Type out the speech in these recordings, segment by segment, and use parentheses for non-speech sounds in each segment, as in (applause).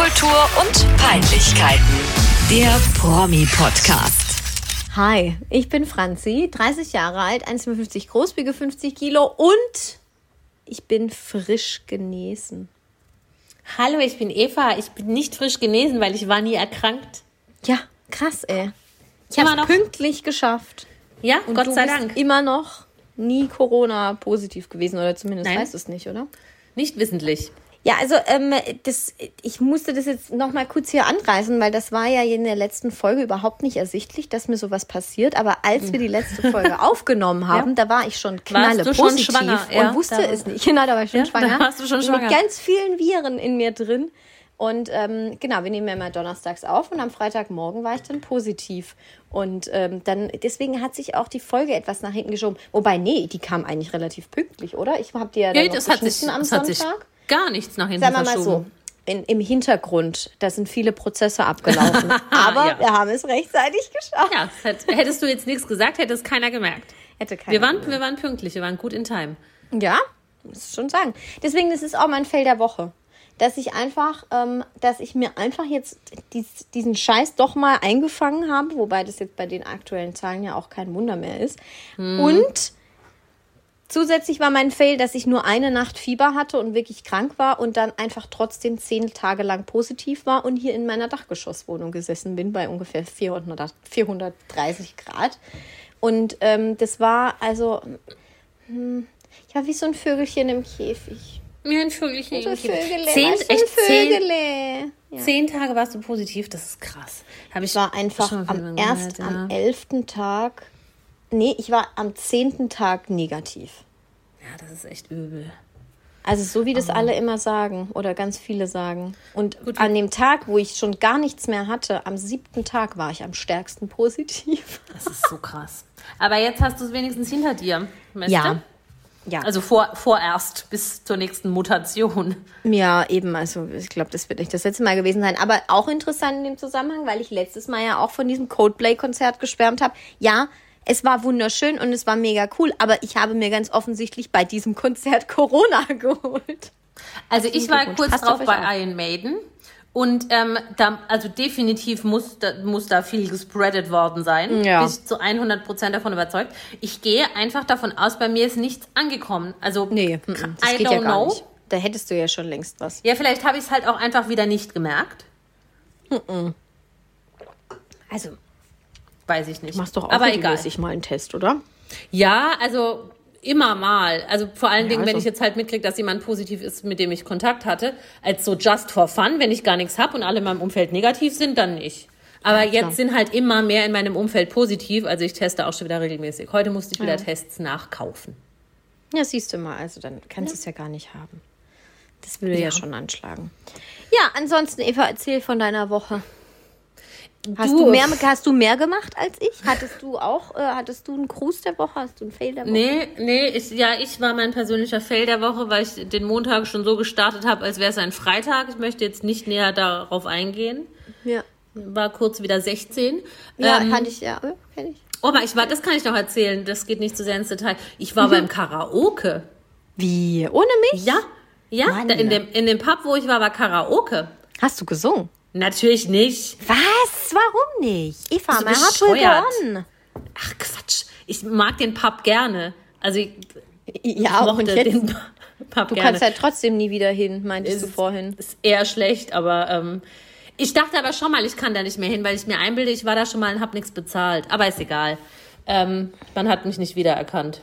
Popkultur und Peinlichkeiten. Der Promi-Podcast. Hi, ich bin Franzi, 30 Jahre alt, 1,55 groß, wiege 50 Kilo und ich bin frisch genesen. Hallo, ich bin Eva. Ich bin nicht frisch genesen, weil ich war nie erkrankt. Ja, krass, ey. Ich habe noch? pünktlich geschafft. Ja, Und Gott du sei bist Dank. immer noch nie Corona positiv gewesen oder zumindest Nein. weißt du es nicht, oder? Nicht wissentlich. Ja, also ähm, das, ich musste das jetzt noch mal kurz hier anreißen, weil das war ja in der letzten Folge überhaupt nicht ersichtlich, dass mir sowas passiert. Aber als wir die letzte Folge (laughs) aufgenommen haben, da war ich schon knalle schon positiv schwanger? und Ja, wusste es nicht. (laughs) Genau, da war ich schon Ja, schwanger. da warst du schon schwanger. Mit ganz vielen Viren in mir drin. Und ähm, genau, wir nehmen ja immer donnerstags auf und am Freitagmorgen war ich dann positiv. Und ähm, dann, deswegen hat sich auch die Folge etwas nach hinten geschoben. Wobei, nee, die kam eigentlich relativ pünktlich, oder? Ich habe die ja dann Ja, noch das hat, sich, am das hat sich Sonntag. Gar nichts nach hinten Sagen wir mal so, in, im Hintergrund, da sind viele Prozesse abgelaufen. (laughs) Aber Ja. wir haben es rechtzeitig geschafft. Ja, hättest du jetzt nichts gesagt, hätte es keiner gemerkt. Hätte keiner Wir waren, gemerkt. wir waren pünktlich, wir waren gut in Time. Ja, muss ich schon sagen. Deswegen, das ist auch mein Fell der Woche. Dass ich einfach, ähm, dass ich mir einfach jetzt dies, diesen Scheiß doch mal eingefangen habe, wobei das jetzt bei den aktuellen Zahlen ja auch kein Wunder mehr ist. Und zusätzlich war mein Fail, dass ich nur eine Nacht Fieber hatte und wirklich krank war und dann einfach trotzdem zehn Tage lang positiv war und hier in meiner Dachgeschosswohnung gesessen bin bei ungefähr 400, 430 Grad. Und ähm, das war also, hm, war wie so ein Vögelchen im Käfig. Mir ein Vögelchen. So im Kino. Vögele, zehn, weißt du, echt zehn, Vögele. Ja. zehn Tage warst du positiv, das ist krass. Hab ich war einfach am erst gehört, am ja. elften Tag, nee, ich war am zehnten Tag negativ. Ja, das ist echt übel. Also so wie das alle immer sagen oder ganz viele sagen. Und Gut, an dem Tag, wo ich schon gar nichts mehr hatte, am siebten Tag war ich am stärksten positiv. Das ist so krass. Aber jetzt hast du es wenigstens hinter dir, weißt Ja. Ja, Also vor, vorerst bis zur nächsten Mutation. ja, eben. Also ich glaube, das wird nicht das letzte Mal gewesen sein. Aber auch interessant in dem Zusammenhang, weil ich letztes Mal ja auch von diesem Coldplay-Konzert geschwärmt habe. Ja, es war wunderschön und es war mega cool, aber ich habe mir ganz offensichtlich bei diesem Konzert Corona (laughs) geholt. Also ich war kurz Passt drauf bei. Iron Maiden. Und ähm, da, also definitiv muss da, muss da viel gespreadet worden sein. Ja. Bin ich zu 100 Prozent davon überzeugt. Ich gehe einfach davon aus, bei mir ist nichts angekommen. Also Nee, das I geht don't ja know. nicht. Da hättest du ja schon längst was. Ja, vielleicht habe ich es halt auch einfach wieder nicht gemerkt. Also, Weiß ich nicht. machst doch auch Aber egal. regelmäßig mal einen Test, oder? Ja, also immer mal. Also vor allen Dingen, wenn also- ich jetzt halt mitkriege, dass jemand positiv ist, mit dem ich Kontakt hatte, als so just for fun, wenn ich gar nichts habe und alle in meinem Umfeld negativ sind, dann nicht. Aber Ja, jetzt sind halt immer mehr in meinem Umfeld positiv, also ich teste auch schon wieder regelmäßig. Heute musste ich wieder Tests nachkaufen. Ja, siehst du mal, also dann kannst du es ja gar nicht haben. Das würde ja. Ja. schon anschlagen. Ja, ansonsten, Eva, erzähl von deiner Woche. Hast Du- du, mehr, hast du mehr gemacht als ich? Hattest du auch, äh, hattest du einen Gruß der Woche? Hast du einen Fail der Woche? Nee, nee, ich, ja, ich war mein persönlicher Fail der Woche, weil ich den Montag schon so gestartet habe, als wäre es ein Freitag. Ich möchte jetzt nicht näher darauf eingehen. Ja, War kurz wieder 16. ja Ähm, hatte ich, ja, ja, kenn ich. Oh, aber ich war, das kann ich noch erzählen, das geht nicht zu sehr ins Detail. Ich war beim Karaoke. Wie? Ohne mich? Ja, ja, Mann. da in, dem, in dem Pub, wo ich war, war Karaoke. Hast du gesungen? Natürlich nicht. Was? Warum nicht? Eva, du will bescheuert? go on. Ach Quatsch, ich mag den Pub gerne. Also ich, Ja, ich und jetzt, den Pub du gerne. kannst ja trotzdem nie wieder hin, meintest du Ist- vorhin. Ist eher schlecht, aber ähm, ich dachte aber schon mal, ich kann da nicht mehr hin, weil ich mir einbilde, ich war da schon mal und habe nichts bezahlt. Aber ist egal. Ähm, man hat mich nicht wiedererkannt.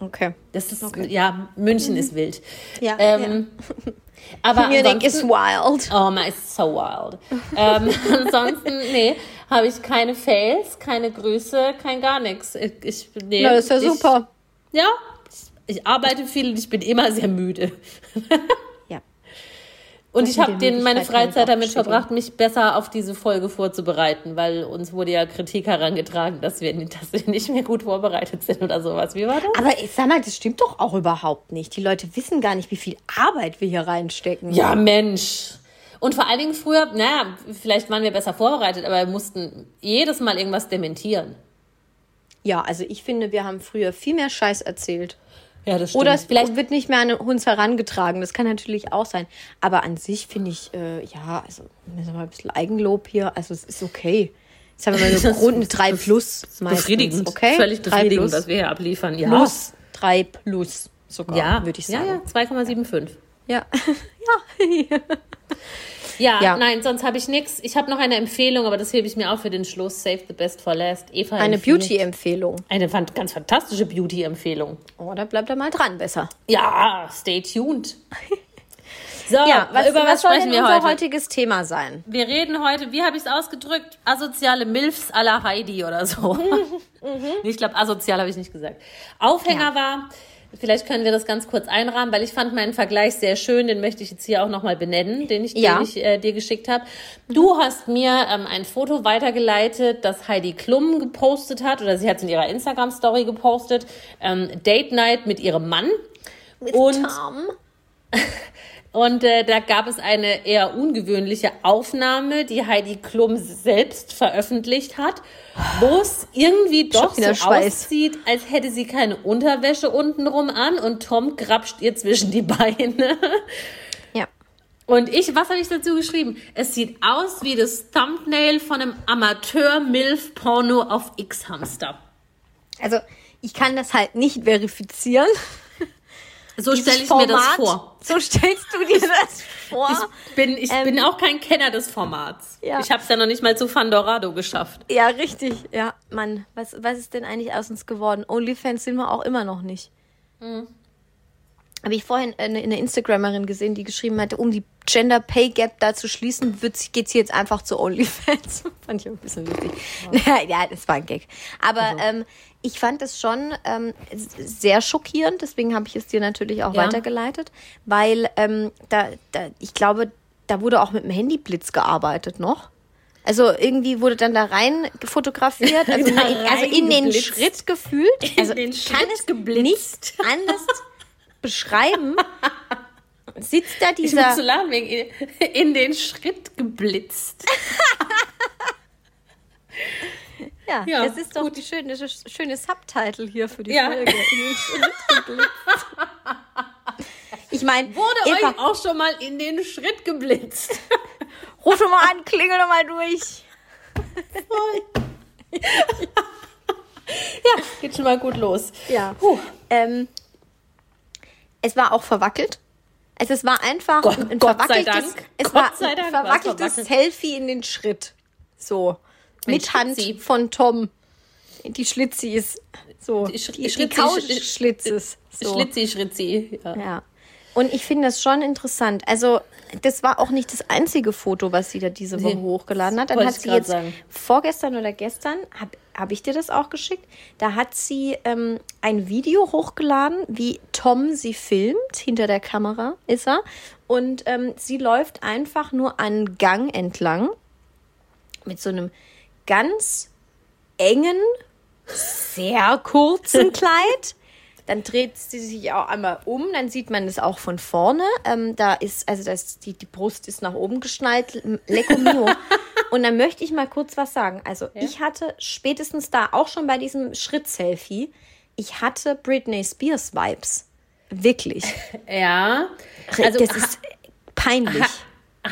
Okay. Das ist, ja, München ist wild. Ja, Ähm, (laughs) Aber Munich is wild. oh, man ist so wild. ähm, (laughs) ansonsten, nee, habe ich keine Fails, keine Grüße, kein gar nichts. Ich, nee, Na, ist ja ich, super. Ja, ich arbeite viel und ich bin immer sehr müde. (laughs) Und ich habe den meine Freizeit damit verbracht, mich besser auf diese Folge vorzubereiten, weil uns wurde ja Kritik herangetragen, dass wir, dass wir nicht mehr gut vorbereitet sind oder sowas. Wie war das? Aber ich sag mal, das stimmt doch auch überhaupt nicht. Die Leute wissen gar nicht, wie viel Arbeit wir hier reinstecken. Ja, Mensch. Und vor allen Dingen früher, naja, vielleicht waren wir besser vorbereitet, aber wir mussten jedes Mal irgendwas dementieren. Ja, also ich finde, wir haben früher viel mehr Scheiß erzählt. Ja, das stimmt. Oder es Vielleicht- wird nicht mehr an uns herangetragen. Das kann natürlich auch sein. Aber an sich finde ich, äh, ja, also müssen wir mal ein bisschen Eigenlob hier. Also es ist okay. Jetzt haben wir mal (laughs) Das Grund, eine ist 3 plus meistens. Befriedigend. Okay? Völlig 3 befriedigend, plus. was wir hier abliefern. Ja. Plus 3 plus sogar, ja, würde ich Ja, sagen. ja, 2,75. (laughs) Ja. ja. Ja, Ja. nein, sonst habe ich nichts. Ich habe noch eine Empfehlung, aber das hebe ich mir auf für den Schluss. Save the best for last. Eva Eine Beauty-Empfehlung. Eine ganz fantastische Beauty-Empfehlung. Oh, da bleibt er mal dran, besser. Ja, stay tuned. (laughs) So, Ja, was, über was, was, soll sprechen denn wir unser heute? heutiges Thema sein? Wir reden heute, wie habe ich es ausgedrückt? Asoziale Milfs à la Heidi oder so. (laughs) (laughs) Nee, ich glaube, asozial habe ich nicht gesagt. Aufhänger Ja. war, vielleicht können wir das ganz kurz einrahmen, weil ich fand meinen Vergleich sehr schön, den möchte ich jetzt hier auch nochmal benennen, den ich, Ja. den ich äh, dir geschickt habe. Du hast mir ähm, ein Foto weitergeleitet, das Heidi Klum gepostet hat, oder sie hat es in ihrer Instagram-Story gepostet, ähm, Date Night mit ihrem Mann. Und Tom. (laughs) und äh, da gab es eine eher ungewöhnliche Aufnahme, die Heidi Klum selbst veröffentlicht hat, wo es irgendwie doch so Schweiß. aussieht, als hätte sie keine Unterwäsche untenrum an und Tom grapscht ihr zwischen die (laughs) Beine. Ja. Und ich, was habe ich dazu geschrieben? Es sieht aus wie das Thumbnail von einem Amateur-Milf-Porno auf X-Hamster. Also, ich kann das halt nicht verifizieren. So stelle ich mir das Format, vor. So stellst du dir das vor. Ich bin, ich Ähm, bin auch kein Kenner des Formats. Ja. Ich habe es ja noch nicht mal zu Fandorado geschafft. Ja, richtig. Ja, Mann, was, was ist denn eigentlich aus uns geworden? Onlyfans sind wir auch immer noch nicht. Mhm. Habe ich vorhin eine, eine Instagramerin gesehen, die geschrieben hatte, um die Gender Pay Gap da zu schließen, geht sie jetzt einfach zu OnlyFans. (laughs) fand ich auch ein bisschen lustig. Ja, (laughs) ja das war ein Gag. Aber Also. ähm, ich fand es schon ähm, sehr schockierend, deswegen habe ich es dir natürlich auch Ja. weitergeleitet, weil ähm, da, da, ich glaube, da wurde auch mit dem Handyblitz gearbeitet noch. Also irgendwie wurde dann da rein fotografiert, also, (laughs) in, also in den. Schritt gefühlt. Also den ich kann Schritt es geblitzt. nicht anders (laughs) beschreiben. Sitzt da Ich muss dieser zu lachen, wegen in den Schritt geblitzt. (laughs) Ja, Ja, das ist doch die schöne, schöne Subtitle hier für die Ja. Folge. (laughs) Ich meine, Wurde Eva, euch auch schon mal in den Schritt geblitzt? (laughs) ruf schon mal an, klingel doch mal durch. ja, geht schon mal gut los. Ja. Puh. Ähm, es war auch verwackelt. Also es war einfach Gott- ein Gott verwackeltes, es Gott war ein verwackeltes verwackelt. Selfie in den Schritt. So. Mit Hand Schlitzi. von Tom. Die Schlitzis. So. Die Die, Sch- die, die Schritzi- Couchschlitzes. So. Schlitzi, Schritzi. Ja. Ja. Und ich finde das schon interessant. Also, das war auch nicht das einzige Foto, was sie da diese Woche Nee, hochgeladen hat. Dann wollte hat sie jetzt sagen. vorgestern oder gestern, habe hab ich dir das auch geschickt, da hat sie ähm, ein Video hochgeladen, wie Tom sie filmt. Hinter der Kamera ist er. Und ähm, sie läuft einfach nur einen Gang entlang mit so einem ganz engen, sehr kurzen (laughs) Kleid. Dann dreht sie sich auch einmal um, dann sieht man es auch von vorne. Ähm, da ist, also das, die, die Brust ist nach oben geschnallt, lecco mio. (laughs) Und dann möchte ich mal kurz was sagen. Also ich hatte spätestens da auch schon bei diesem Schritt-Selfie, ich hatte Britney Spears Vibes. Wirklich. (laughs) ja. Also das ist peinlich.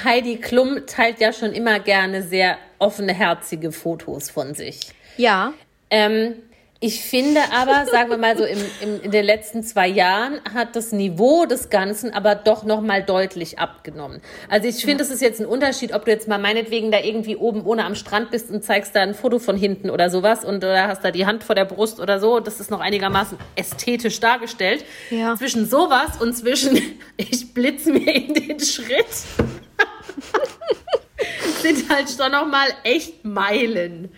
Heidi Klum teilt ja schon immer gerne sehr offene, herzige Fotos von sich. Ja. Ähm, ich finde aber, (laughs) sagen wir mal so, im, im, in den letzten zwei Jahren hat das Niveau des Ganzen aber doch nochmal deutlich abgenommen. Also ich finde, es ist jetzt ein Unterschied, ob du jetzt mal meinetwegen da irgendwie oben ohne am Strand bist und zeigst da ein Foto von hinten oder sowas und oder hast da die Hand vor der Brust oder so. Das ist noch einigermaßen ästhetisch dargestellt. Ja. Zwischen sowas und zwischen (laughs) ich blitze mir in den Schritt (laughs) sind halt schon nochmal echt Meilen.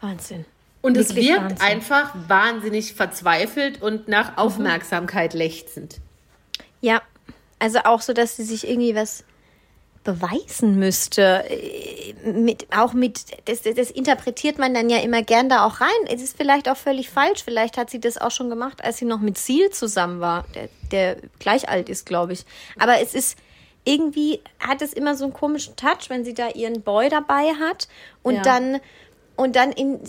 Wahnsinn. Und es Wirklich wirkt Wahnsinn. einfach wahnsinnig verzweifelt und nach Aufmerksamkeit lechzend. Ja, also auch so, dass sie sich irgendwie was beweisen müsste. Äh, Mit, auch mit, das, das interpretiert man dann ja immer gern da auch rein. Es ist vielleicht auch völlig falsch. Vielleicht hat sie das auch schon gemacht, als sie noch mit Seal zusammen war, der, der gleich alt ist, glaube ich. Aber es ist irgendwie, hat es immer so einen komischen Touch, wenn sie da ihren Boy dabei hat und Ja. dann, und dann in,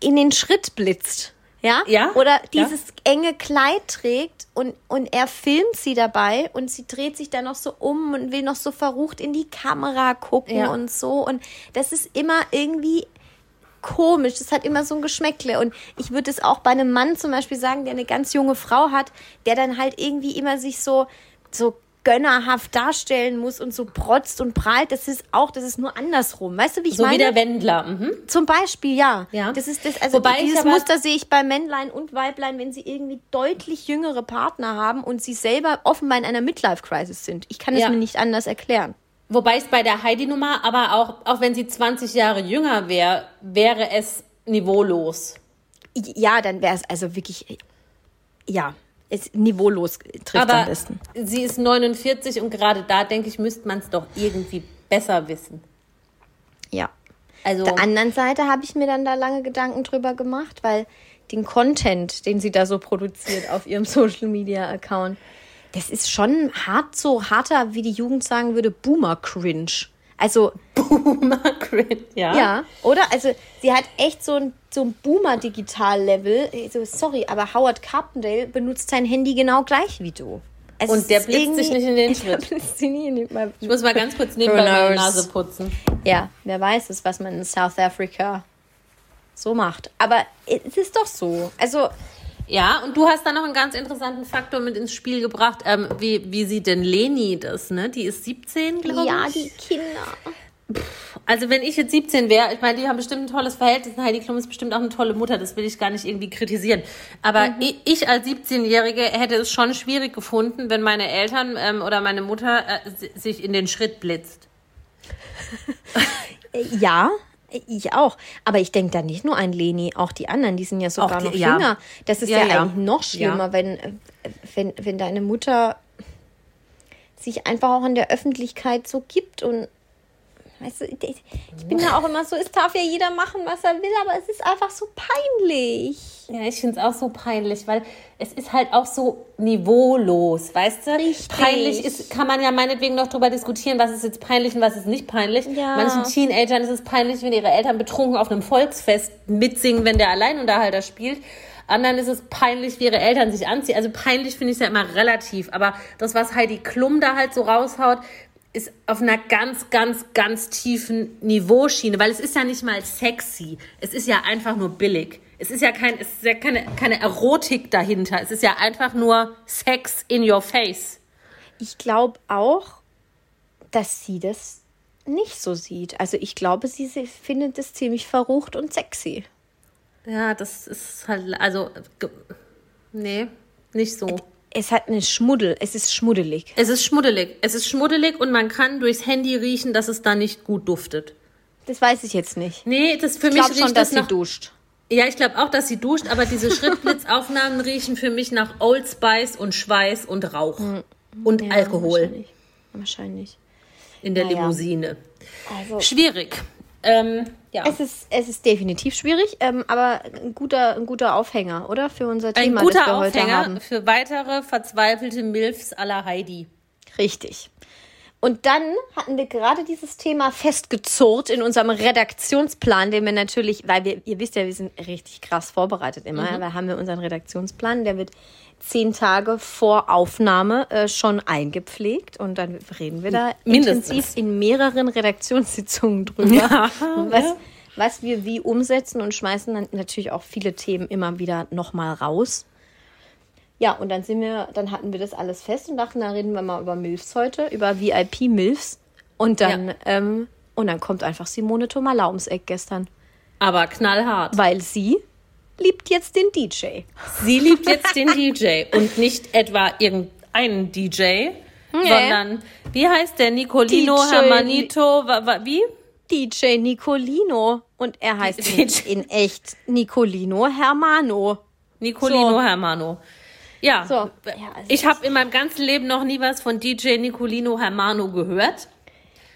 in den Schritt blitzt. Ja? Ja, Oder ja. dieses enge Kleid trägt und, und er filmt sie dabei und sie dreht sich dann noch so um und will noch so verrucht in die Kamera gucken Ja. und so. Und das ist immer irgendwie komisch. Das hat immer so ein Geschmäckle. Und ich würde es auch bei einem Mann zum Beispiel sagen, der eine ganz junge Frau hat, der dann halt irgendwie immer sich so, so gönnerhaft darstellen muss und so protzt und prahlt. Das ist auch, das ist nur andersrum. Weißt du, wie ich So meine? wie der Wendler. Mhm. Zum Beispiel, ja. Ja. Das ist das, also Wobei dieses aber- Muster sehe ich bei Männlein und Weiblein, wenn sie irgendwie deutlich jüngere Partner haben und sie selber offenbar in einer Midlife-Crisis sind. Ich kann es Ja. mir nicht anders erklären. Wobei es bei der Heidi-Nummer, aber auch, auch wenn sie 20 Jahre jünger wäre, wäre es niveaulos. Ja, dann wäre es also wirklich, ja, ist niveaulos trifft am Aber besten. sie ist 49 und gerade da, denke ich, müsste man es doch irgendwie besser wissen. Ja. Also, Auf der anderen Seite habe ich mir dann da lange Gedanken drüber gemacht, weil den Content, den sie da so produziert auf ihrem (laughs) Social Media Account, das ist schon hart so harter, wie die Jugend sagen würde, Boomer Cringe. Also, Margaret, ja. ja, oder? Also, sie hat echt so ein, so ein Boomer-Digital-Level. Also, sorry, aber Howard Carpendale benutzt sein Handy genau gleich wie du. Es Und der (laughs) blitzt sich nicht in den Schritt. Ich muss mal ganz kurz nebenbei meine? Nase putzen. Ja, wer weiß es, was man in South Africa so macht. Aber es ist doch so. Also, Ja, und du hast da noch einen ganz interessanten Faktor mit ins Spiel gebracht, ähm, wie, wie sieht denn Leni das, ne? Die ist 17, glaube ja, ich. die Kinder. Also wenn ich jetzt 17 wäre, ich meine, die haben bestimmt ein tolles Verhältnis. Heidi Klum ist bestimmt auch eine tolle Mutter, das will ich gar nicht irgendwie kritisieren. Aber ich, ich als 17-Jährige hätte es schon schwierig gefunden, wenn meine Eltern ähm, oder meine Mutter äh, si- sich in den Schritt blitzt. Äh, Ja, ich auch. Aber ich denke da nicht nur an Leni, auch die anderen, die sind ja sogar die- noch ja. jünger. Das ist Ja, ja, ja. eigentlich noch schlimmer, wenn, wenn, wenn deine Mutter sich einfach auch in der Öffentlichkeit so gibt und weißt du, ich bin da auch immer so, es darf ja jeder machen, was er will, aber es ist einfach so peinlich. Ja, ich finde es auch so peinlich, weil es ist halt auch so niveaulos, weißt du? Richtig. Peinlich ist, kann man ja meinetwegen noch drüber diskutieren, was ist jetzt peinlich und was ist nicht peinlich. Ja. Manchen Teenagern ist es peinlich, wenn ihre Eltern betrunken auf einem Volksfest mitsingen, wenn der Alleinunterhalter spielt. Anderen ist es peinlich, wie ihre Eltern sich anziehen. Also peinlich finde ich es ja immer relativ. Aber das, was Heidi Klum da halt so raushaut, ist auf einer ganz, ganz, ganz tiefen Niveauschiene, weil es ist ja nicht mal sexy. Es ist ja einfach nur billig. Es ist ja, kein, es ist ja keine, keine Erotik dahinter. Es ist ja einfach nur Sex in your face. Ich glaube auch, dass sie das nicht so sieht. Also ich glaube, sie, sie findet es ziemlich verrucht und sexy. Ja, das ist halt, also, nee, nicht so. Es hat eine Schmuddel, es ist schmuddelig. Es ist schmuddelig. Es ist schmuddelig und man kann durchs Handy riechen, dass es da nicht gut duftet. Das weiß ich jetzt nicht. Nee, das für Ich mich glaube riecht schon, dass das sie nach, duscht. Ja, ich glaube auch, dass sie duscht, aber diese (laughs) Schrittblitzaufnahmen riechen für mich nach Old Spice und Schweiß und Rauch. Und Ja, Alkohol Wahrscheinlich. wahrscheinlich. in der Naja. Limousine. Also, Schwierig. Ähm, ja. es ist, es ist definitiv schwierig, ähm, aber ein guter, ein guter Aufhänger, oder? Für unser Ein Thema, das guter wir heute Aufhänger haben. für weitere verzweifelte Milfs la Heidi. Richtig. Und dann hatten wir gerade dieses Thema festgezurrt in unserem Redaktionsplan, den wir natürlich, weil wir, ihr wisst ja, wir sind richtig krass vorbereitet immer, Mhm. da haben wir unseren Redaktionsplan, der wird zehn Tage vor Aufnahme äh, schon eingepflegt und dann reden wir da Mindestens. intensiv in mehreren Redaktionssitzungen drüber, Ja, was, was wir wie umsetzen und schmeißen dann natürlich auch viele Themen immer wieder nochmal raus. Ja, und dann sind wir, dann hatten wir das alles fest und dachten, da reden wir mal über Milfs heute, über VIP-Milfs. Und dann, Ja. ähm, und dann kommt einfach Simone Tomala ums Eck gestern. Aber knallhart. Weil sie liebt jetzt den DJ. Sie liebt jetzt den DJ und nicht etwa irgendeinen DJ, sondern wie heißt der? Nicolino DJ. Hermanito, wie? DJ Nicolino. Und er heißt in echt Nicolino Hermano. Nicolino So. Hermano. Ja, So. Ja, also ich habe in meinem ganzen Leben noch nie was von DJ Nicolino Hermano gehört.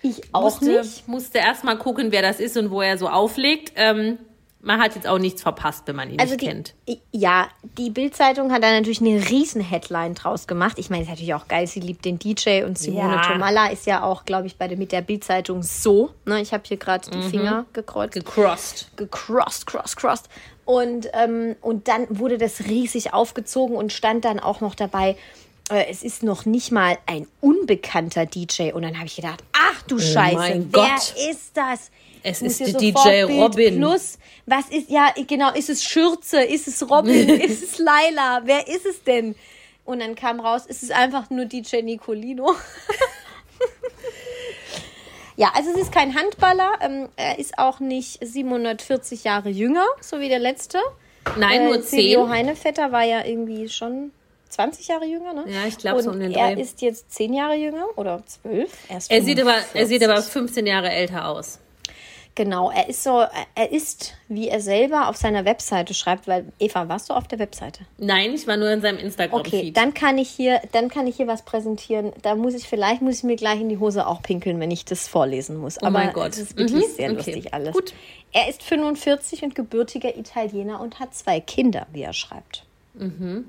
Ich auch musste, nicht. Musste erst mal gucken, wer das ist und wo er so auflegt. Ähm, man hat jetzt auch nichts verpasst, wenn man ihn Also nicht die, kennt. ja, die Bildzeitung hat da natürlich eine riesen Headline draus gemacht. Ich meine, ist natürlich auch geil, sie liebt den DJ und Simone Ja. Tomalla ist ja auch, glaube ich, bei der, mit der Bildzeitung so. Ne, ich habe hier gerade Mhm. die Finger gekreuzt. Gecrossed. gecrossed, cross, crossed. Und, ähm, und dann wurde das riesig aufgezogen und stand dann auch noch dabei, äh, es ist noch nicht mal ein unbekannter DJ. Und dann habe ich gedacht, ach du Scheiße, Oh mein wer Gott. ist das? Es ist die DJ Bild Robin. Plus. Was ist, ja, genau, ist es Schürze? Ist es Robin? (laughs) ist es Laila? Wer ist es denn? Und dann kam raus, ist es einfach nur DJ Nicolino. (laughs) ja, also es ist kein Handballer. Ähm, er ist auch nicht 740 Jahre jünger, so wie der letzte. Nein, nur Äh, Silvio 10. Heinevetter war ja irgendwie schon 20 Jahre jünger, ne? Ja, ich glaub, so um den Er Dreh. ist jetzt 10 Jahre jünger oder 12. Er, Er sieht, aber, er 45. sieht aber 15 Jahre älter aus. Genau, er ist so, er ist, wie er selber auf seiner Webseite schreibt, weil Eva, warst du auf der Webseite? Nein, ich war nur in seinem Instagram-Feed. Okay, dann kann ich hier, dann kann ich hier was präsentieren. Da muss ich, vielleicht muss ich mir gleich in die Hose auch pinkeln, wenn ich das vorlesen muss. Aber Oh mein Gott. das ist wirklich Mhm, sehr okay. lustig alles. Gut. Er ist 45 und gebürtiger Italiener und hat zwei Kinder, wie er schreibt. Mhm.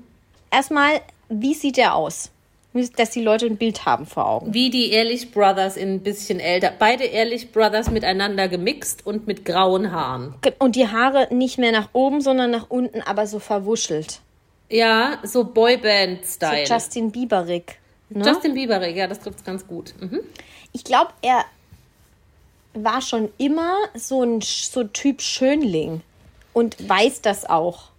Erstmal, wie sieht er aus? Dass die Leute ein Bild haben vor Augen. Wie die Ehrlich Brothers in ein bisschen älter. Beide Ehrlich Brothers miteinander gemixt und mit grauen Haaren. Und die Haare nicht mehr nach oben, sondern nach unten, aber so verwuschelt. Ja, so So Boyband-Style. Justin Bieberig. Ne? Justin Bieber, ja, das trifft ganz gut. Mhm. ich glaube, er war schon immer so ein so Typ Schönling und weiß das auch.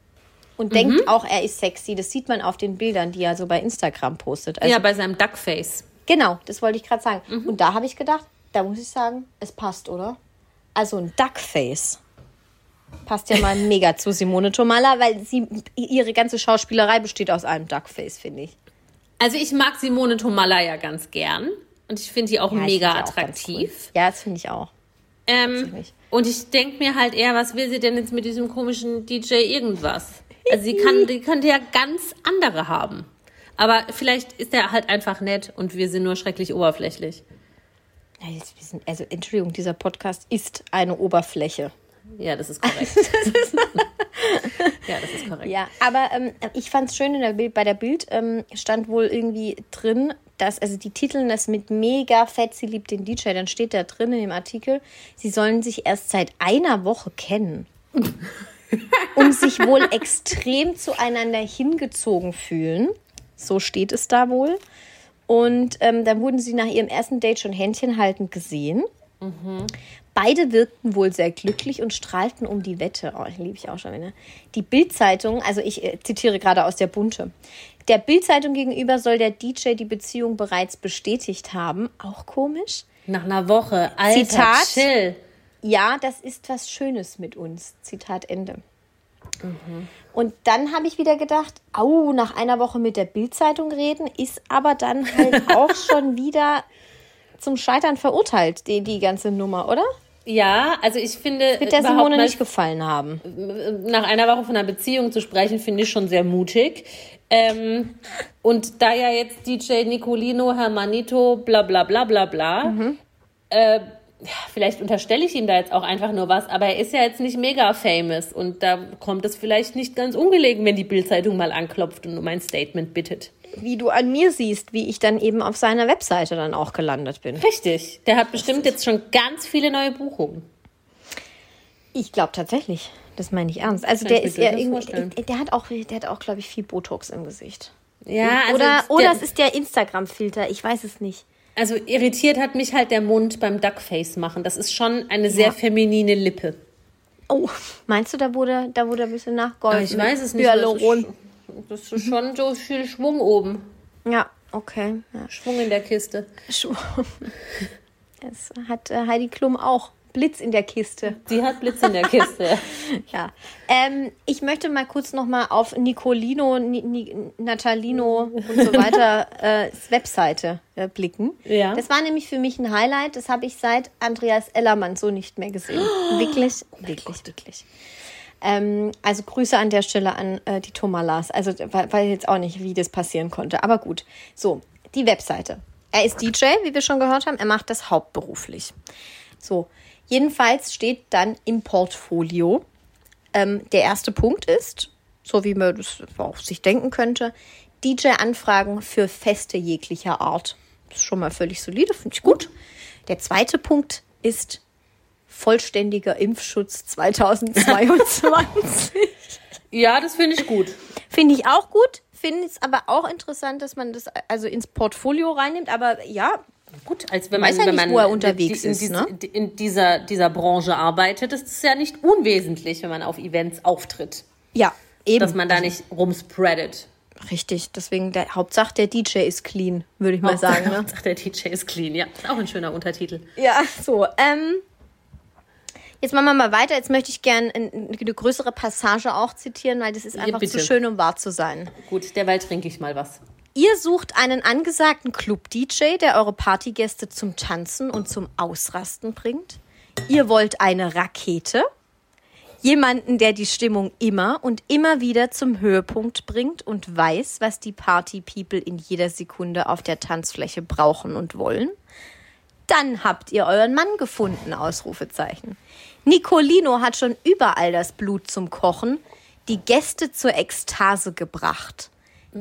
Und Mhm. denkt auch, er ist sexy. Das sieht man auf den Bildern, die er so bei Instagram postet. Also, ja, bei seinem Duckface. Genau, das wollte ich gerade sagen. Mhm. Und da habe ich gedacht, da muss ich sagen, es passt, oder? Also ein Duckface. Passt ja mal (laughs) mega zu Simone Tomalla, weil sie ihre ganze Schauspielerei besteht aus einem Duckface, finde ich. Also ich mag Simone Tomalla ja ganz gern. Und ich finde die auch Ja, mega die auch attraktiv. cool. Ja, das finde ich auch. Ähm, und ich denke mir halt eher, was will sie denn jetzt mit diesem komischen DJ irgendwas? Also sie kann, die könnte ja ganz andere haben. Aber vielleicht ist er halt einfach nett und wir sind nur schrecklich oberflächlich. Also, Entschuldigung, dieser Podcast ist eine Oberfläche. Ja, das ist korrekt. (laughs) ja, das ist korrekt. Ja, aber ähm, ich fand es schön, in der Bild, bei der Bild ähm, stand wohl irgendwie drin, dass, also die titeln das mit mega fett, sie liebt den DJ, dann steht da drin in dem Artikel, sie sollen sich erst seit einer Woche kennen. (laughs) um sich wohl extrem zueinander hingezogen fühlen. So steht es da wohl. Und ähm, dann wurden sie nach ihrem ersten Date schon Händchen haltend gesehen. Beide wirkten wohl sehr glücklich und strahlten um die Wette. Oh, liebe ich auch schon wieder. Die Bild-Zeitung, also ich äh, zitiere gerade aus der Bunte. Der Bild-Zeitung gegenüber soll der DJ die Beziehung bereits bestätigt haben. Auch komisch. Nach einer Woche. Alter, Zitat. chill. Ja, das ist was Schönes mit uns. Zitat Ende. Und dann habe ich wieder gedacht, au, nach einer Woche mit der Bild-Zeitung reden, ist aber dann (laughs) halt auch schon wieder zum Scheitern verurteilt, die, die ganze Nummer, oder? Ja, also ich finde, Wird der Simone nicht gefallen haben. nach einer Woche von einer Beziehung zu sprechen, finde ich schon sehr mutig. Ähm, und da ja jetzt DJ Nicolino, Hermanito, bla bla bla bla bla, äh, ja, vielleicht unterstelle ich ihm da jetzt auch einfach nur was, aber er ist ja jetzt nicht mega famous und da kommt es vielleicht nicht ganz ungelegen, wenn die Bildzeitung mal anklopft und um ein Statement bittet. Wie du an mir siehst, wie ich dann eben auf seiner Webseite dann auch gelandet bin. Richtig, der hat bestimmt jetzt schon ganz viele neue Buchungen. Ich glaube tatsächlich. Das meine ich ernst. Also Kann der ist ja irgendwie, vorstellen. der hat auch, der hat auch, glaube ich, viel Botox im Gesicht. Ja, also oder oder der, es ist der Instagram-Filter, ich weiß es nicht. Also irritiert hat mich halt der Mund beim Duckface machen. Das ist schon eine sehr feminine Lippe. Oh, meinst du, da wurde, da wurde ein bisschen nachgeholfen? Ich weiß es nicht. Hyaluron. Das ist, das ist schon so viel Schwung oben. Ja, okay. Ja. Schwung in der Kiste. Schu- Das hat äh, Heidi Klum auch. Blitz in der Kiste. Die hat Blitz in der Kiste. (laughs) Ja. Ähm, ich möchte mal kurz nochmal auf Nicolino, Ni, Ni, Natalino und so (laughs) weiter äh, Webseite äh, blicken. Ja. Das war nämlich für mich ein Highlight. Das habe ich seit Andreas Ellermann so nicht mehr gesehen. (gasps) wirklich, wirklich, wirklich. Ähm, also Grüße an der Stelle an äh, die Tomalas. Also weil, weil jetzt auch nicht, wie das passieren konnte. Aber gut. So, die Webseite. Er ist DJ, wie wir schon gehört haben. Er macht das hauptberuflich. So, jedenfalls steht dann im Portfolio, ähm, der erste Punkt ist, so wie man das auch sich denken könnte, DJ-Anfragen für Feste jeglicher Art. Das ist schon mal völlig solide, finde ich gut. Der zweite Punkt ist vollständiger Impfschutz (laughs) 2022. Ja, das finde ich gut. Finde ich auch gut. Finde es aber auch interessant, dass man das also ins Portfolio reinnimmt. Aber ja, Gut, als wenn man, weiß ja wenn nicht, man wo er unterwegs in, ist, dies- ne? in dieser, dieser Branche arbeitet, ist es ja nicht unwesentlich, wenn man auf Events auftritt, ja, eben. dass man da nicht rumspreadet. Richtig, deswegen der Hauptsache der DJ ist clean, würde ich mal sagen. Ne? Sagt (laughs) der DJ ist clean, ja. Ist auch ein schöner Untertitel. Ja, so. Ähm, jetzt machen wir mal weiter. Jetzt möchte ich gerne eine größere Passage auch zitieren, weil das ist einfach bitte. zu schön, um wahr zu sein. Gut, derweil trinke ich mal was. Ihr sucht einen angesagten Club-DJ, der eure Partygäste zum Tanzen und zum Ausrasten bringt. Ihr wollt eine Rakete. Jemanden, der die Stimmung immer und immer wieder zum Höhepunkt bringt und weiß, was die Party-People in jeder Sekunde auf der Tanzfläche brauchen und wollen. Dann habt ihr euren Mann gefunden, Ausrufezeichen. Nicolino hat schon überall das Blut zum Kochen, die Gäste zur Ekstase gebracht.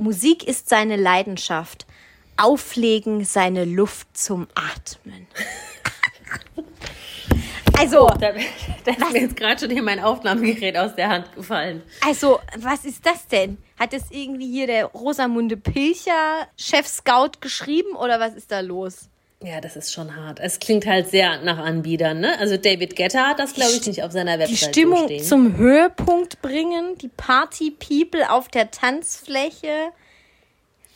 Musik ist seine Leidenschaft. Auflegen seine Luft zum Atmen. (laughs) Also, Da, da ist mir jetzt gerade schon hier mein Aufnahmegerät aus der Hand gefallen. also, was ist das denn? Hat das irgendwie hier der Rosamunde Pilcher Chef-Scout geschrieben oder was ist da los? Ja, das ist schon hart. Es klingt halt sehr nach Anbietern, ne? Also David Guetta hat das, glaube ich, nicht auf seiner Die Website so Stimmung stehen. zum Höhepunkt bringen, die Party-People auf der Tanzfläche.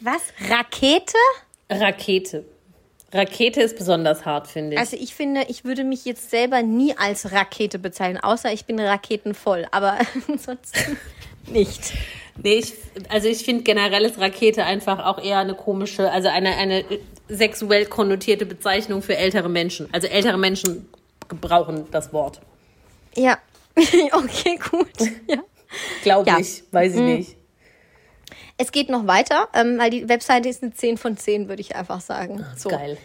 Was? Rakete? Rakete. Rakete ist besonders hart, finde ich. Also ich finde, ich würde mich jetzt selber nie als Rakete bezeichnen, außer ich bin raketenvoll, aber (laughs) ansonsten nicht. Nee, ich, also ich finde generell ist Rakete einfach auch eher eine komische, also eine, eine sexuell konnotierte Bezeichnung für ältere Menschen. Also ältere Menschen gebrauchen das Wort. Ja, (laughs) okay, gut. Ja. Glaube Ja. ich, weiß ich nicht. Es geht noch weiter, ähm, weil die Webseite ist eine 10 von 10, würde ich einfach sagen. So. Geil.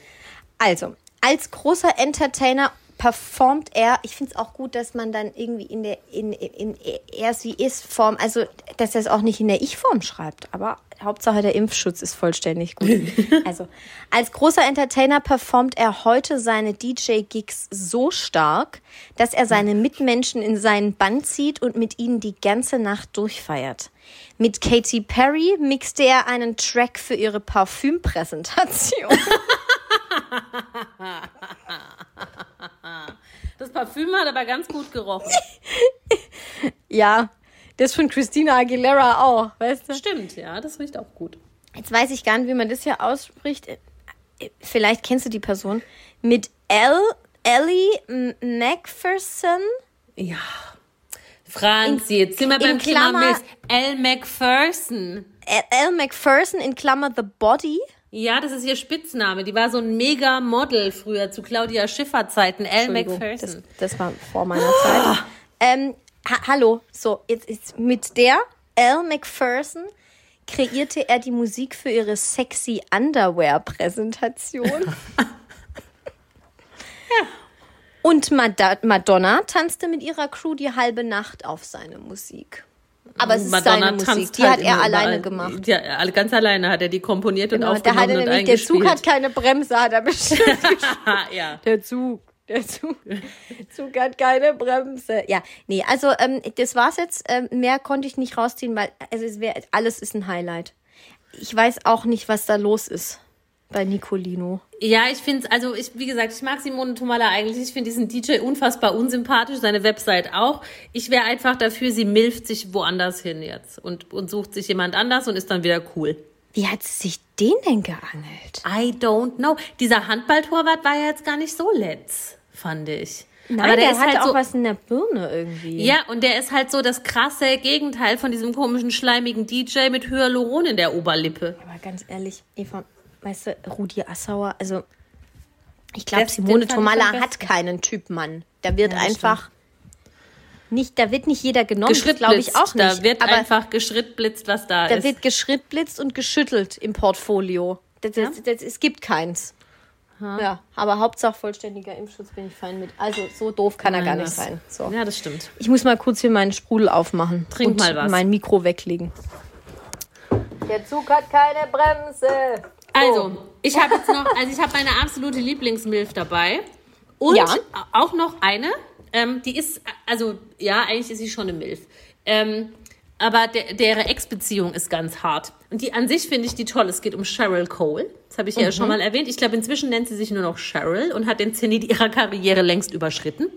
Also, als großer Entertainer performt er, ich finde es auch gut, dass man dann irgendwie in der, in, in, in er, sie ist Form, also, dass er es auch nicht in der Ich-Form schreibt, aber Hauptsache der Impfschutz ist vollständig gut. (laughs) also, als großer Entertainer performt er heute seine DJ-Gigs so stark, dass er seine Mitmenschen in seinen Bann zieht und mit ihnen die ganze Nacht durchfeiert. Mit Katy Perry mixte er einen Track für ihre Parfümpräsentation. (laughs) Das Parfüm hat aber ganz gut gerochen. (laughs) Ja, das von Christina Aguilera auch, weißt du? Stimmt, ja, das riecht auch gut. Jetzt weiß ich gar nicht, wie man das hier ausspricht. Vielleicht kennst du die Person. Mit L, Ellie Macpherson. Ja. Franzi, jetzt sind wir beim Thema Klammer- Mills. L. McPherson. L, L Macpherson in Klammer The Body. Ja, das ist ihr Spitzname. Die war so ein Mega-Model früher zu Claudia Schiffer Zeiten. L. Entschuldigung, McPherson. Das, das war vor meiner Zeit. Ähm, ha hallo, so, jetzt ist mit der L Macpherson kreierte er die Musik für ihre sexy Underwear-Präsentation. (laughs) Und Mada Madonna tanzte mit ihrer Crew die halbe Nacht auf seine Musik. Aber es ist seine Musik, die hat halt er immer alleine gemacht. Ja, ganz alleine hat er die komponiert Genau, und da hat aufgenommen er nämlich, der Zug hat keine Bremse, hat er bestimmt (laughs) ja. Der Zug. Der Zug. Zug hat keine Bremse. Ja, nee, also ähm, das war's jetzt. Ähm, mehr konnte ich nicht rausziehen, weil also es wär, alles ist ein Highlight. Ich weiß auch nicht, was da los ist bei Nicolino. Ja, ich finde also ich, wie gesagt, ich mag Simone Tomala eigentlich. Ich finde diesen DJ unfassbar unsympathisch, seine Website auch. Ich wäre einfach dafür, sie milft sich woanders hin jetzt und, und sucht sich jemand anders und ist dann wieder cool. Wie hat sie sich den denn geangelt? I don't know. Dieser Handballtorwart war ja jetzt gar nicht so letz, fand ich. Nein, der, hat auch so, was in der Birne irgendwie. Ja, und der ist halt so das krasse Gegenteil von diesem komischen, schleimigen DJ mit Hyaluron in der Oberlippe. Aber ganz ehrlich, Eva, weißt du, Rudi Assauer, also ich glaube, Simone am hat keinen Typ Mann. Da wird Ja, einfach nicht, da wird nicht jeder genommen, das glaube ich auch nicht. Da wird aber einfach geschrittblitzt, was da, da ist. wird geschrittblitzt und geschüttelt im Portfolio. Das, das, das, es gibt keins. Ja, aber Hauptsache vollständiger Impfschutz bin ich fein mit. Also so doof kann er gar Nein, nicht das- sein. So. Ja, das stimmt. Ich muss mal kurz hier meinen Sprudel aufmachen. Trink und mal was. mein Mikro weglegen. Der Zug hat keine Bremse. Also, ich habe jetzt noch, also ich habe meine absolute Lieblingsmilf dabei. Und Ja. auch noch eine, ähm, die ist, also ja, eigentlich ist sie schon eine Milf. Ähm, aber der, deren Ex-Beziehung ist ganz hart. Und die an sich finde ich die toll. Es geht um Cheryl Cole. Das habe ich ja schon mal erwähnt. Ich glaube, inzwischen nennt sie sich nur noch Cheryl und hat den Zenit ihrer Karriere längst überschritten.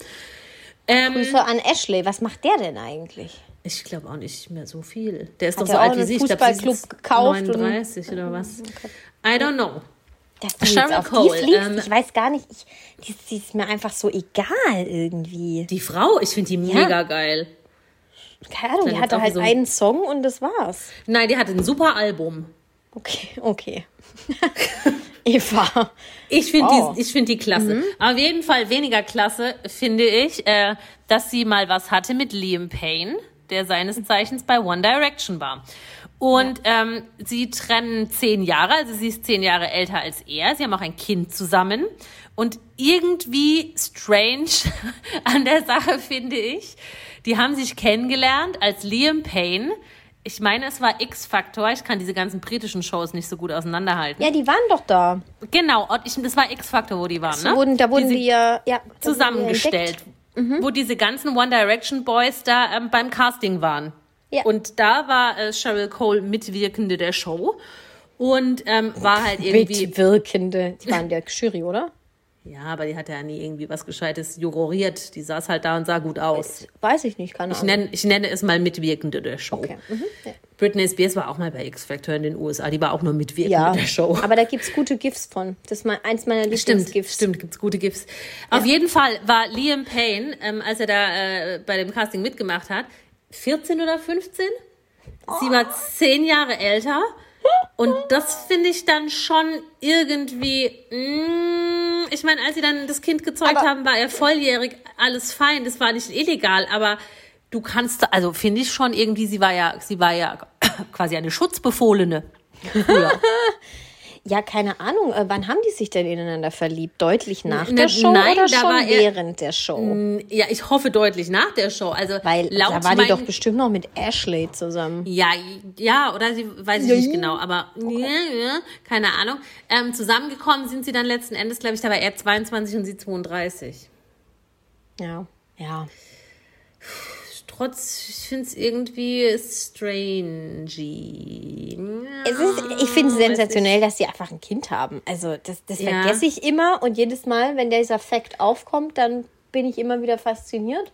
Ähm, Grüße an Ashley. Was macht der denn eigentlich? ich glaube auch nicht mehr so viel. Der ist Hat doch so alt wie sie. Ich glaube, gekauft und- 39 oder was. I don't know. Dass du Cheryl jetzt auf Cole, die ähm, ich weiß gar nicht. Ich, die, die ist mir einfach so egal irgendwie. Die Frau, ich finde die mega geil. Keine Ahnung, die hatte halt so- einen Song und das war's. Nein, die hat ein super Album. Okay, okay. (laughs) Eva. Ich finde Oh. die, ich find die klasse. Auf jeden Fall weniger klasse finde ich, äh, dass sie mal was hatte mit Liam Payne, der seines Zeichens bei One Direction war. Und ähm, sie trennen zehn Jahre, also sie ist zehn Jahre älter als er. Sie haben auch ein Kind zusammen. Und irgendwie strange (laughs) an der Sache finde ich, die haben sich kennengelernt als Liam Payne. Ich meine, es war X-Factor. Ich kann diese ganzen britischen Shows nicht so gut auseinanderhalten. Ja, die waren doch da. Genau, ich, das war X-Factor, wo die waren, Da ne? wurden, da wurden die ja, ja wurden die zusammengestellt, entdeckt. wo diese ganzen One Direction Boys da ähm, beim Casting waren. Ja. Und da war äh, Cheryl Cole Mitwirkende der Show und ähm, war halt irgendwie. Mitwirkende. Die waren der (laughs) Jury, oder? Ja, aber die hat ja nie irgendwie was Gescheites juroriert. Die saß halt da und sah gut aus. Weiß ich nicht, keine Ich Ahnung. nenne, ich nenne es mal Mitwirkende der Show. Okay. Mhm. Ja. Britney Spears war auch mal bei X-Factor in den USA. Die war auch nur Mitwirkende Ja, der Show. aber da gibt's gute GIFs von. Das ist mal eins meiner Stimmt, Lieblingsgifs. stimmt, gibt's gute GIFs. Auf jeden Fall war Liam Payne, ähm, als er da äh, bei dem Casting mitgemacht hat, 14 oder 15. Sie war zehn Jahre älter. Und das finde ich dann schon irgendwie. Mm, ich meine, als sie dann das Kind gezeugt Aber- haben, war er volljährig, alles fein, das war nicht illegal, aber du kannst, also finde ich schon irgendwie, sie war ja, sie war ja (coughs) quasi eine Schutzbefohlene. (laughs) Ja, keine Ahnung. Äh, wann haben die sich denn ineinander verliebt? Deutlich nach Ne, der Show nein, oder da schon war er- während der Show? Ja, ich hoffe deutlich nach der Show. Also Weil laut da war die meinen- doch bestimmt noch mit Ashley zusammen. Ja, ja, oder sie weiß ich Ja, nicht genau, aber ja, ja, keine Ahnung. Ähm, zusammengekommen sind sie dann letzten Endes, glaube ich, da war er 22 und sie 32. Ja. Ja. Trotz, ich finde es irgendwie strange. Es ist, ich finde es sensationell, dass sie einfach ein Kind haben. Also das, das Ja. vergesse ich immer und jedes Mal, wenn dieser Fakt aufkommt, dann bin ich immer wieder fasziniert,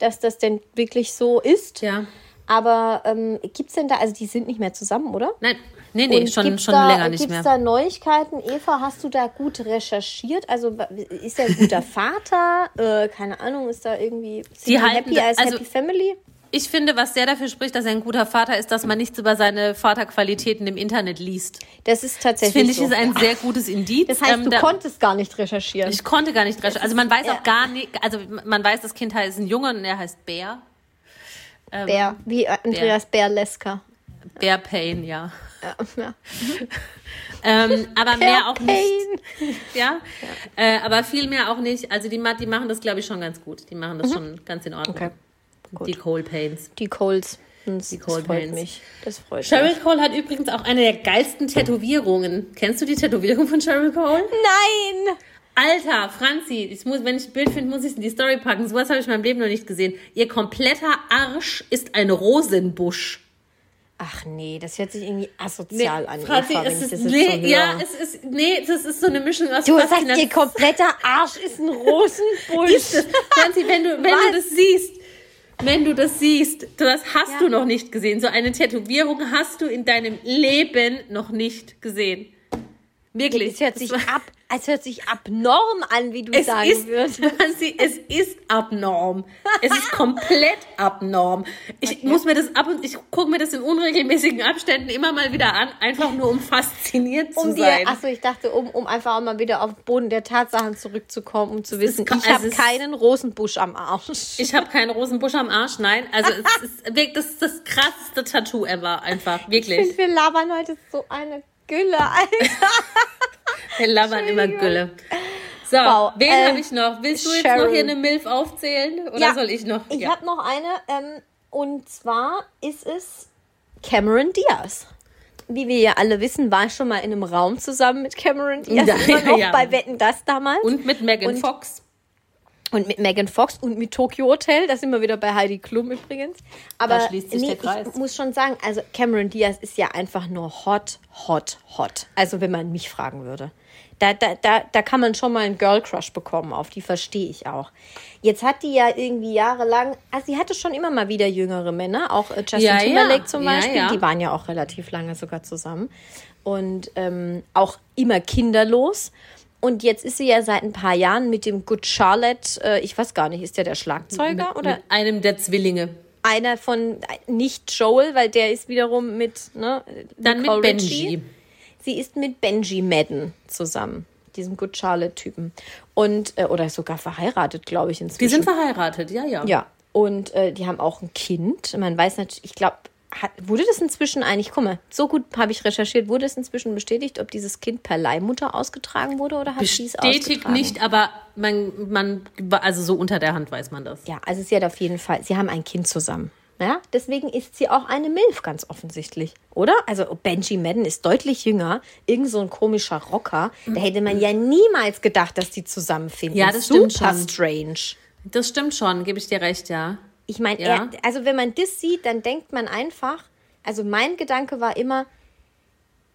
dass das denn wirklich so ist. Ja. Aber ähm, gibt es denn da, also die sind nicht mehr zusammen, oder? Nein, nee, nee, Und schon, gibt's schon da, länger nicht gibt's mehr. da Neuigkeiten? Eva, hast du da gut recherchiert? Also ist er ein guter (laughs) Vater? Äh, keine Ahnung, ist da irgendwie Die halten happy als also- Happy Family? Ich finde, was sehr dafür spricht, dass er ein guter Vater ist, dass man nichts über seine Vaterqualitäten im Internet liest. Das ist tatsächlich finde ich so. ist ein sehr gutes Indiz. Das heißt, Ähm, du da- konntest gar nicht recherchieren. Ich konnte gar nicht recherchieren. Also man weiß ja. auch gar nicht, also man weiß, das Kind heißt ein Junge und er heißt Bär. Bär, wie Andreas Bärleska. Bär Payne, ja. (laughs) Ja. Ähm, aber mehr auch nicht. Pain. (laughs) Ja. Äh, aber viel mehr auch nicht. Also die, die machen das, glaube ich, schon ganz gut. Die machen das schon ganz in Ordnung. Mhm. Okay. Gut. Die Cole Pains. Die Coles. Das, Die das Cole freut Pains. mich. Das freut Cheryl mich. Cole hat übrigens auch eine der geilsten Tätowierungen. Kennst du die Tätowierung von Cheryl Cole? Nein! Alter, Franzi, ich muss, wenn ich ein Bild finde, muss ich es in die Story packen. Sowas habe ich in meinem Leben noch nicht gesehen. Ihr kompletter Arsch ist ein Rosenbusch. Ach nee, das hört sich irgendwie asozial an, Franzi, Eva, es ist, das nee, so ja, es ist, nee, das ist so eine Mischung aus du sagst, ihr kompletter Arsch ist ein Rosenbusch. Franzi, wenn du, wenn Was? du das siehst, wenn du das siehst, das hast Ja. du noch nicht gesehen. So eine Tätowierung hast du in deinem Leben noch nicht gesehen. Wirklich. Es hört sich ab, es hört sich abnorm an, wie du es sagen ist, würdest. Es ist abnorm. Es ist komplett abnorm. Ich muss mir das ab und ich gucke mir das in unregelmäßigen Abständen immer mal wieder an, einfach nur um fasziniert zu Um dir, sein. achso, ich dachte, um, um einfach auch mal wieder auf den Boden der Tatsachen zurückzukommen, um zu wissen, ko- ich habe also keinen Rosenbusch am Arsch. Ich habe keinen Rosenbusch am Arsch, nein. Also es ist wirklich das, ist das krasseste Tattoo ever, einfach. Ich Wirklich. finde, wir labern heute so eine Gülle, Alter. (laughs) Wir labern immer Gülle. So, Wow, wen äh, habe ich noch? Willst du jetzt Cheryl. noch hier eine Milf aufzählen? Oder soll ich noch? Ich Ja. habe noch eine, ähm, und zwar ist es Cameron Diaz. Wie wir ja alle wissen, war ich schon mal in einem Raum zusammen mit Cameron Diaz. (laughs) Ja, immer noch ja. bei Wetten das damals. Und mit Megan Und- Fox. Und mit Megan Fox und mit Tokyo Hotel, da sind wir wieder bei Heidi Klum übrigens. Aber Da schließt sich nee, der Kreis. ich muss schon sagen, also Cameron Diaz ist ja einfach nur hot, hot, hot. Also wenn man mich fragen würde. Da, da, da, da kann man schon mal einen Girl Crush bekommen, auf die verstehe ich auch. Jetzt hat die ja irgendwie jahrelang, also sie hatte schon immer mal wieder jüngere Männer, auch äh, Justin Ja, ja. Timberlake zum Ja, Beispiel, ja. die waren ja auch relativ lange sogar zusammen. Und ähm, auch immer kinderlos. Und jetzt ist sie ja seit ein paar Jahren mit dem Good Charlotte, äh, ich weiß gar nicht, ist der der Schlagzeuger oder Mit einem der Zwillinge. einer von, nicht Joel, weil der ist wiederum mit, ne? Dann Nicole mit Benji. Richie. Sie ist mit Benji Madden zusammen, diesem Good Charlotte-Typen. Und, äh, oder sogar verheiratet, glaube ich, inzwischen. Die sind verheiratet, ja, ja. Ja, und äh, die haben auch ein Kind. Man weiß natürlich, ich glaube, wurde das inzwischen eigentlich, guck mal, so gut habe ich recherchiert, wurde es inzwischen bestätigt, ob dieses Kind per Leihmutter ausgetragen wurde oder hat sie es Bestätigt ausgetragen? nicht, aber man, man, also so unter der Hand weiß man das. Ja, also sie hat auf jeden Fall, sie haben ein Kind zusammen. Ja, deswegen ist sie auch eine Milf, ganz offensichtlich. Oder? Also Benji Madden ist deutlich jünger. Irgend so ein komischer Rocker. Da hätte man ja niemals gedacht, dass die zusammenfinden. Ja, das Super stimmt schon. strange. Das stimmt schon, gebe ich dir recht, ja. Ich meine, Ja. also wenn man das sieht, dann denkt man einfach, also mein Gedanke war immer,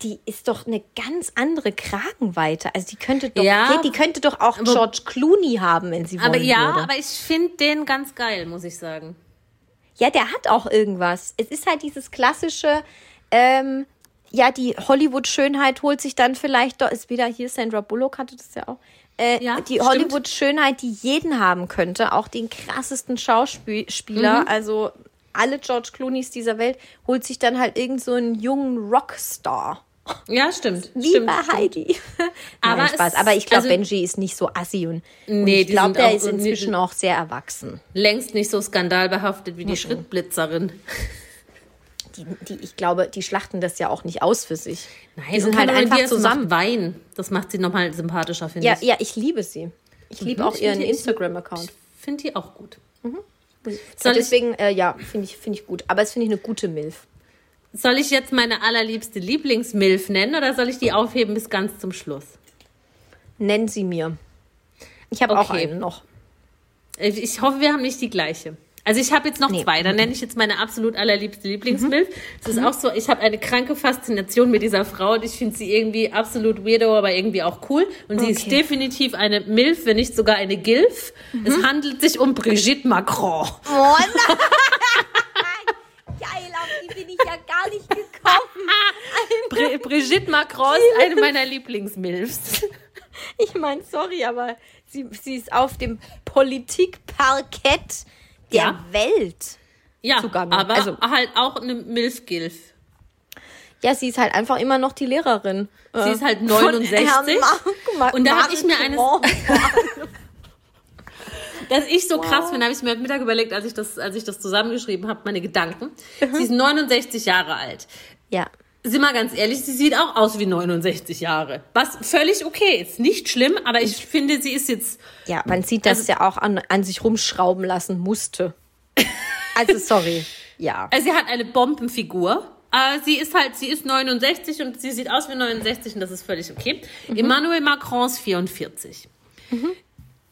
die ist doch eine ganz andere Kragenweite. Also die könnte doch, Ja. die könnte doch auch George Clooney haben, wenn sie wollen Aber ja, würde. aber ich finde den ganz geil, muss ich sagen. Ja, der hat auch irgendwas. Es ist halt dieses klassische, ähm, ja, die Hollywood-Schönheit holt sich dann vielleicht doch, ist wieder hier, Sandra Bullock hatte das ja auch. Äh, Ja, die. Hollywood-Schönheit, die jeden haben könnte, auch den krassesten Schauspieler, Mhm. also alle George Clooneys dieser Welt, holt sich dann halt irgend so einen jungen Rockstar. Ja, stimmt. Wie stimmt, bei stimmt. Heidi. (laughs) Aber Nein, Spaß. Aber ich glaube, also- Benji ist nicht so assi und, und Nee, ich die glaube, der ist inzwischen auch sehr erwachsen. Längst nicht so skandalbehaftet wie die Schrittblitzerin. Die, die, ich glaube, die schlachten das ja auch nicht aus für sich. Nein, die sind halt einfach zusammen. Wein. Das macht sie nochmal sympathischer, finde Ja, ich. ja, ich liebe sie. Ich liebe Mhm, auch ich ihren Instagram-Account. Finde die auch gut. Ja, Soll ich, Deswegen, äh, ja, finde ich, finde ich gut. Aber es finde ich eine gute Milf. soll ich jetzt meine allerliebste Lieblingsmilf nennen oder soll ich die aufheben bis ganz zum Schluss? Nennen sie mir. Ich habe auch Okay. einen noch. Ich ich hoffe, wir haben nicht die gleiche. Also ich habe jetzt noch Nee. zwei. Dann nenne ich jetzt meine absolut allerliebste Lieblingsmilf. Es Mhm. ist auch so, ich habe eine kranke Faszination mit dieser Frau und ich finde sie irgendwie absolut weirdo, aber irgendwie auch cool. Und sie ist Okay. definitiv eine Milf, wenn nicht sogar eine Gilf. Mhm. Es handelt sich um Brigitte Macron. Oh nein! (laughs) Geil, auf die bin ich ja gar nicht gekommen. (laughs) Bri Brigitte Macron ist eine meiner Lieblingsmilfs. Ich meine, sorry, aber sie, sie ist auf dem Politikparkett der Ja. Welt. Ja, Zugange. aber Also- halt auch eine Milf-Gilf. Ja, sie ist halt einfach immer noch die Lehrerin. Sie äh, ist halt von 69. Herrn Ma- Ma- Und da habe ich mir eines, (laughs) dass ich so krass bin, habe ich mir heute Mittag überlegt, als ich das, als ich das zusammengeschrieben habe, meine Gedanken. Sie ist 69 Jahre alt. Ja. Sind mal ganz ehrlich, sie sieht auch aus wie 69 Jahre. Was völlig okay ist. Nicht schlimm, aber ich finde, sie ist jetzt. Ja, man sieht, dass Also- sie auch an, an sich rumschrauben lassen musste. Also, (laughs) sorry. Ja. Also sie hat eine Bombenfigur. Aber sie ist halt, sie ist 69 und sie sieht aus wie 69 und das ist völlig okay. Emmanuel Macron ist 44.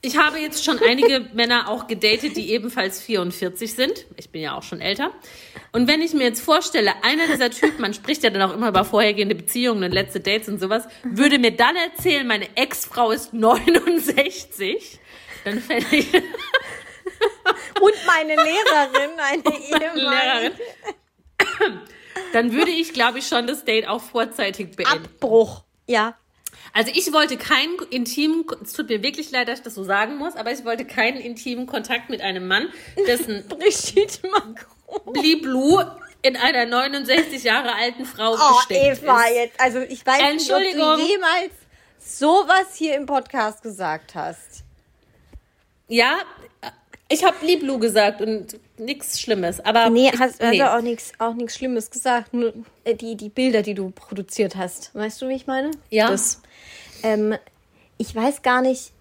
Ich habe jetzt schon einige Männer auch gedatet, die ebenfalls 44 sind. Ich bin ja auch schon älter. Und wenn ich mir jetzt vorstelle, einer dieser Typen, man spricht ja dann auch immer über vorhergehende Beziehungen und letzte Dates und sowas, würde mir dann erzählen, meine Ex-Frau ist 69, dann fände ich Und meine Lehrerin, eine (laughs) Lehrerin. Dann würde ich, glaube ich, schon das Date auch vorzeitig beenden. Abbruch. Ja. Also ich wollte keinen intimen, es tut mir wirklich leid, dass ich das so sagen muss, aber ich wollte keinen intimen Kontakt mit einem Mann, dessen (laughs) Brigitte Macron. Bliblu in einer 69 Jahre alten Frau Oh, gesteckt Eva, ist. jetzt. Also, ich weiß nicht, ob du jemals sowas hier im Podcast gesagt hast. Ja, ich habe Bliblu gesagt und nichts Schlimmes, aber Nee, hast, hast nee. du auch nichts auch nichts Schlimmes gesagt. Nur äh, die, die Bilder, die du produziert hast. Weißt du, wie ich meine? Ja. Das, ähm, ich weiß gar nicht,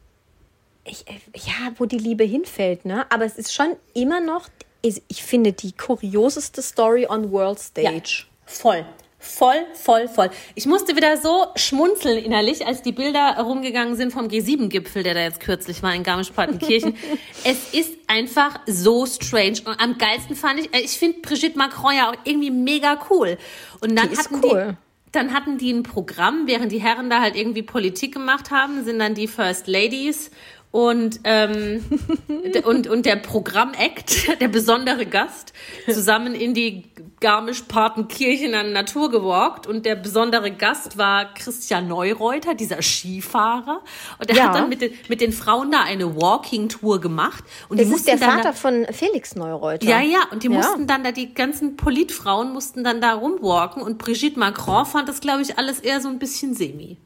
ich, äh, ja, wo die Liebe hinfällt, ne? Aber es ist schon immer noch, ich, finde, die kurioseste Story on World ja, Stage. voll, Voll, voll, voll. Ich musste wieder so schmunzeln innerlich, als die Bilder rumgegangen sind vom G7-Gipfel, der da jetzt kürzlich war in Garmisch-Partenkirchen. (laughs) es ist einfach so strange. Und am geilsten fand ich, äh, ich finde Brigitte Macron ja auch irgendwie mega cool. Und dann Die ist hatten cool. Dann hatten die ein Programm, während die Herren da halt irgendwie Politik gemacht haben, sind dann die First Ladies und, ähm, (laughs) und, und der Programm-Act, (laughs) der besondere Gast, zusammen in die Garmisch-Partenkirchen an Natur gewalkt. Und der besondere Gast war Christian Neureuter, dieser Skifahrer. Und der Ja. hat dann mit den, mit den Frauen da eine Walking-Tour gemacht. Und Das die ist der Vater da, von Felix Neureuter. ja, ja, und die Ja. mussten dann da, die ganzen Politfrauen mussten dann da rumwalken und Brigitte Macron fand das, glaube ich, alles eher so ein bisschen semi.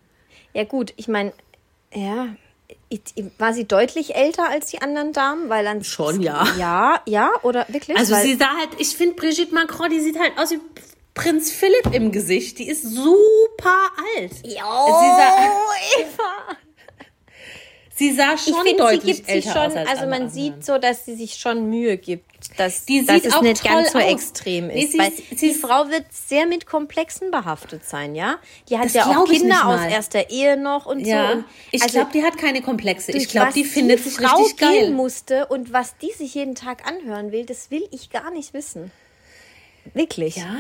Ja, gut, ich meine, ja, war sie deutlich älter als die anderen Damen? Weil dann Schon, ja. Ja, ja, oder wirklich? Also weil, sie sah halt, ich finde Brigitte Macron, die sieht halt aus wie Prinz Philipp im Gesicht. Die ist super alt. Sie sah, Eva. Sie sah Ich schon finde, sie deutlich gibt sich älter schon, aus als also man anderen. sieht so, dass sie sich schon Mühe gibt, dass, Die dass es nicht ganz so aus. extrem Nee, ist. sie weil ist- sie die Frau wird sehr mit Komplexen behaftet sein, ja? Die hat ja auch ich Kinder aus erster Ehe noch und Ja, so. Und ich also glaube, die hat keine Komplexe. Ich glaube, die findet sich Frau richtig geil. gehen musste und was die sich jeden Tag anhören will, das will ich gar nicht wissen. Wirklich. Ja,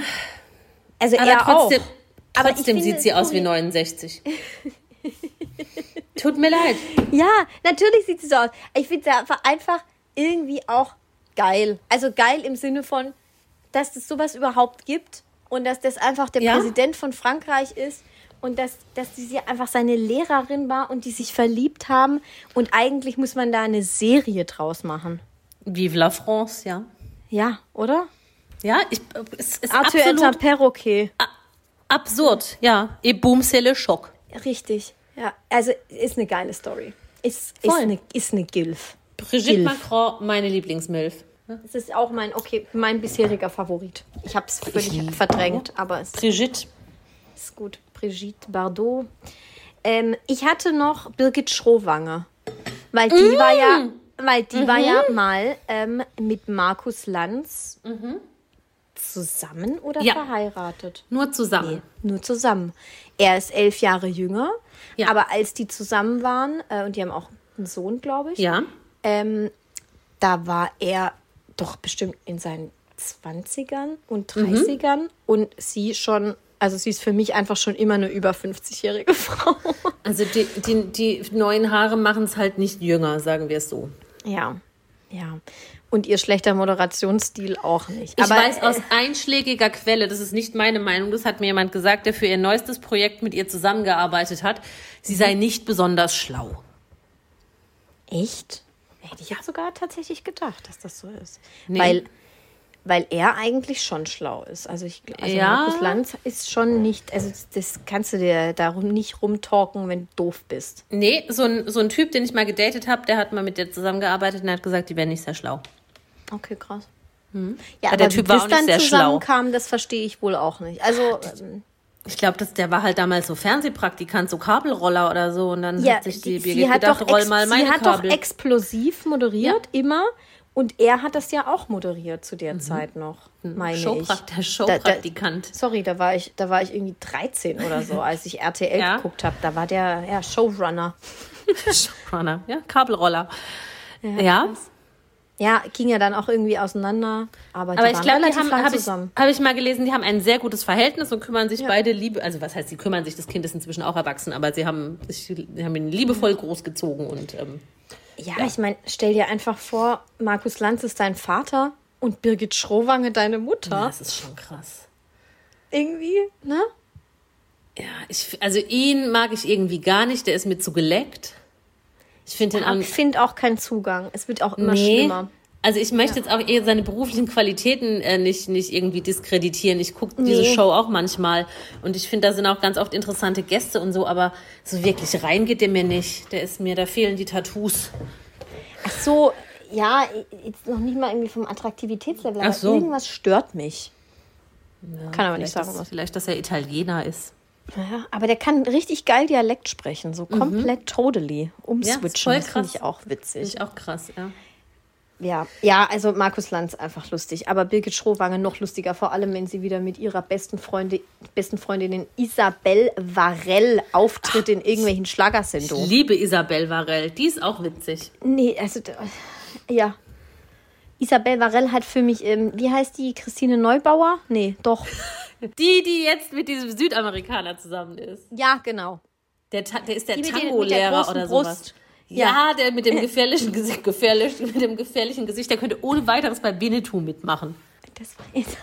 Also aber er trotzdem, auch. Aber ich trotzdem sieht sie aus wie sorry. 69. (laughs) Tut mir leid. Ja, natürlich sieht sie so aus. Ich finde sie einfach, irgendwie auch geil. Also geil im Sinne von, dass es sowas überhaupt gibt und dass das einfach der Ja. Präsident von Frankreich ist und dass, dass sie einfach seine Lehrerin war und die sich verliebt haben und eigentlich muss man da eine Serie draus machen. Vive la France, ja. Ja, oder? Ja, ich, es ist Arthur absolut perroquet. absurd. Ja, et boum, c'est le choc. Richtig. Ja, also ist eine geile Story. Ist, ist, eine, ist eine Gilf. Brigitte Gilf. Macron, meine Lieblingsmilf. Das ist auch mein, okay, mein bisheriger Favorit. Ich habe es völlig liebe verdrängt, aber es Brigitte. ist gut. Brigitte Bardot. Ähm, ich hatte noch Birgit Schrowange, weil die war ja, weil die war ja mal ähm, mit Markus Lanz zusammen oder Ja. verheiratet. Nur zusammen. Nur zusammen. Er ist elf Jahre jünger, Ja. aber als die zusammen waren, äh, und die haben auch einen Sohn, glaube ich, Ja. ähm, da war er doch bestimmt in seinen 20ern und Mhm. 30ern und sie schon, also sie ist für mich einfach schon immer eine über 50-jährige (laughs) Frau. Also die, die, die neuen Haare machen es halt nicht jünger, sagen wir es so. ja, ja. Und ihr schlechter Moderationsstil auch nicht. Ich Aber weiß äh, aus einschlägiger Quelle, das ist nicht meine Meinung, das hat mir jemand gesagt, der für ihr neuestes Projekt mit ihr zusammengearbeitet hat, sie sei nicht besonders schlau. echt? Hätte ich ja sogar tatsächlich gedacht, dass das so ist. Nee. Weil, weil er eigentlich schon schlau ist. Also, ich, also Ja. Markus Lanz ist schon nicht, also das kannst du dir darum nicht rumtalken, wenn du doof bist. Nee, so ein, so ein Typ, den ich mal gedatet habe, der hat mal mit der zusammengearbeitet und hat gesagt, die wäre nicht sehr schlau. Okay, krass. Ja, Aber der Typ war auch nicht sehr schlau. zusammenkam, das verstehe ich wohl auch nicht. Also, ähm, Ich glaube, der war halt damals so Fernsehpraktikant, so Kabelroller oder so. Und dann ja, hat sich die sie Birgit gedacht, doch, roll mal meine sie hat doch explosiv moderiert, immer. Und er hat das ja auch moderiert zu Mhm. der Zeit noch, meine Showprakt- ich. der Showpraktikant. sorry, da war, ich, da war ich irgendwie 13 oder so, als ich RTL (laughs) Ja. geguckt habe. Da war der ja, Showrunner. (laughs) Showrunner, ja, Kabelroller. Ja, Ja, ging ja dann auch irgendwie auseinander. Aber aber ich glaube, die haben, habe ich, hab ich mal gelesen, die haben ein sehr gutes Verhältnis und kümmern sich beide liebe, also was heißt, sie kümmern sich, das Kind ist inzwischen auch erwachsen, aber sie haben, sie haben ihn liebevoll großgezogen und ähm, Ja, ich meine, stell dir einfach vor, Markus Lanz ist dein Vater und Birgit Schrowange deine Mutter. das ist schon krass. Irgendwie, ne? Ja, ich, also ihn mag ich irgendwie gar nicht, der ist mir zu geleckt. Ich finde den finde auch keinen Zugang. Es wird auch immer Nee. schlimmer. Also ich möchte jetzt auch eher seine beruflichen Qualitäten äh, nicht, nicht irgendwie diskreditieren. Ich gucke diese Nee. Show auch manchmal und ich finde, da sind auch ganz oft interessante Gäste und so, aber so wirklich rein geht der mir nicht. Der ist mir, da fehlen die Tattoos. Ach so, ja, jetzt noch nicht mal irgendwie vom Attraktivitätslevel, Ach so. irgendwas stört mich. kann aber nicht sagen, dass, was. vielleicht, dass er Italiener ist. Ja, aber der kann richtig geil Dialekt sprechen, so komplett totally Mhm. Ja, ist umswitchen. voll das finde ich auch Finde witzig. ich auch krass, ja. ja, ja, also Markus Lanz einfach lustig, aber Birgit Schrowange noch lustiger, vor allem wenn sie wieder mit ihrer besten Freundin, besten Freundin Isabel Varell auftritt in irgendwelchen Schlagersendungen. Liebe Isabel Varell, die ist auch witzig. Nee, also ja. Isabel Varell hat für mich, ähm, wie heißt die, Christine Neubauer? Nee, doch. (laughs) Die, die jetzt mit diesem Südamerikaner zusammen ist. Ja, genau. Der, der ist der Tango-Lehrer oder Brust. sowas. Ja, der mit dem (laughs) gefährlichen Gesicht, gefährlich, mit dem gefährlichen Gesicht, der könnte ohne weiteres bei Winnetou mitmachen. Das war jetzt.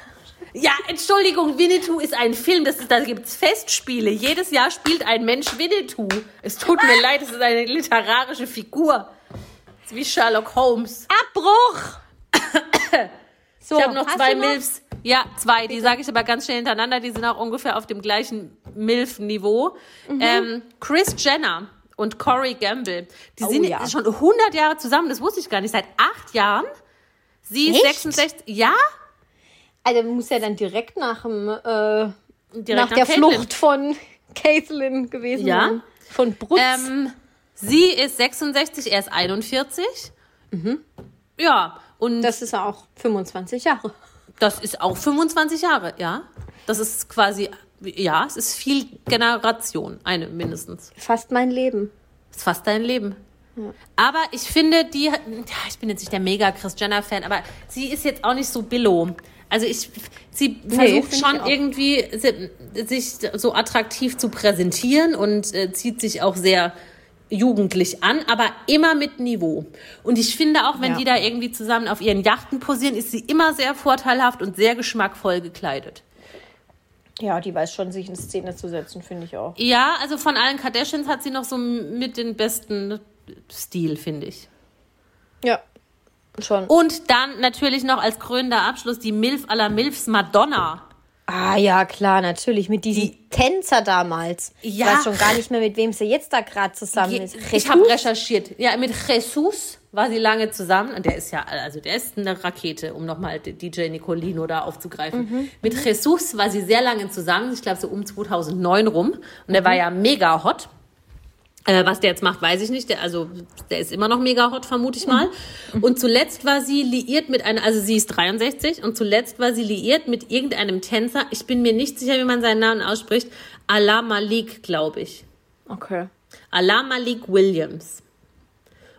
Ja, Entschuldigung, Winnetou ist ein Film, das ist, da gibt's Festspiele. Jedes Jahr spielt ein Mensch Winnetou. Es tut mir (laughs) leid, es ist eine literarische Figur. Es wie Sherlock Holmes. Abbruch! (coughs) so, Ich habe noch zwei? Milfs. Ja, zwei. Die sage ich aber ganz schnell hintereinander. Die sind auch ungefähr auf dem gleichen Milf-Niveau. Mhm. Ähm, Chris Jenner und Corey Gamble. Die Oh, sind ja. schon 100 Jahre zusammen. Das wusste ich gar nicht. Seit acht Jahren. Sie ist Echt? 66. Ja? Also muss ja dann direkt nach dem äh, Direkt nach der Caitlyn. Flucht von Caitlin gewesen. Ja. sein. Von Brutz. Ähm, sie ist 66, er ist 41. Ja, und das, das ist ja auch 25 Jahre. Ist auch 25 Jahre, ja. Das ist quasi, ja, es ist viel Generation, eine mindestens. Fast mein Leben. Das ist fast dein Leben. Aber ich finde, die, ja, ich bin jetzt nicht der mega Chris Jenner-Fan, aber sie ist jetzt auch nicht so billo. Also ich, sie versucht finde ich schon irgendwie, si- sich so attraktiv zu präsentieren und äh, zieht sich auch sehr jugendlich an, aber immer mit Niveau. Und ich finde auch, wenn Ja. die da irgendwie zusammen auf ihren Yachten posieren, ist sie immer sehr vorteilhaft und sehr geschmackvoll gekleidet. Ja, die weiß schon, sich in Szene zu setzen, finde ich auch. Ja, also von allen Kardashians hat sie noch so mit den besten Stil, finde ich. Ja, schon. Und dann natürlich noch als krönender Abschluss die Milf aller Milfs Madonna. Ah ja, klar, natürlich. Mit diesem Tänzer damals. Ich Ja. weiß schon gar nicht mehr, mit wem sie jetzt da gerade zusammen ist. Ich habe recherchiert. Ja, mit Jesus war sie lange zusammen. Und der ist ja, also der ist eine Rakete, um nochmal DJ Nicolino da aufzugreifen. Mit Jesus war sie sehr lange zusammen. Ich glaube so um 2009 rum. Und der war ja mega hot. Äh, was der jetzt macht, weiß ich nicht. Der, also, der ist immer noch mega hot, vermute ich mal. Und zuletzt war sie liiert mit einer, also sie ist 63 und zuletzt war sie liiert mit irgendeinem Tänzer. Ich bin mir nicht sicher, wie man seinen Namen ausspricht. Allah Malik, glaube ich. Okay. Allah Malik Williams.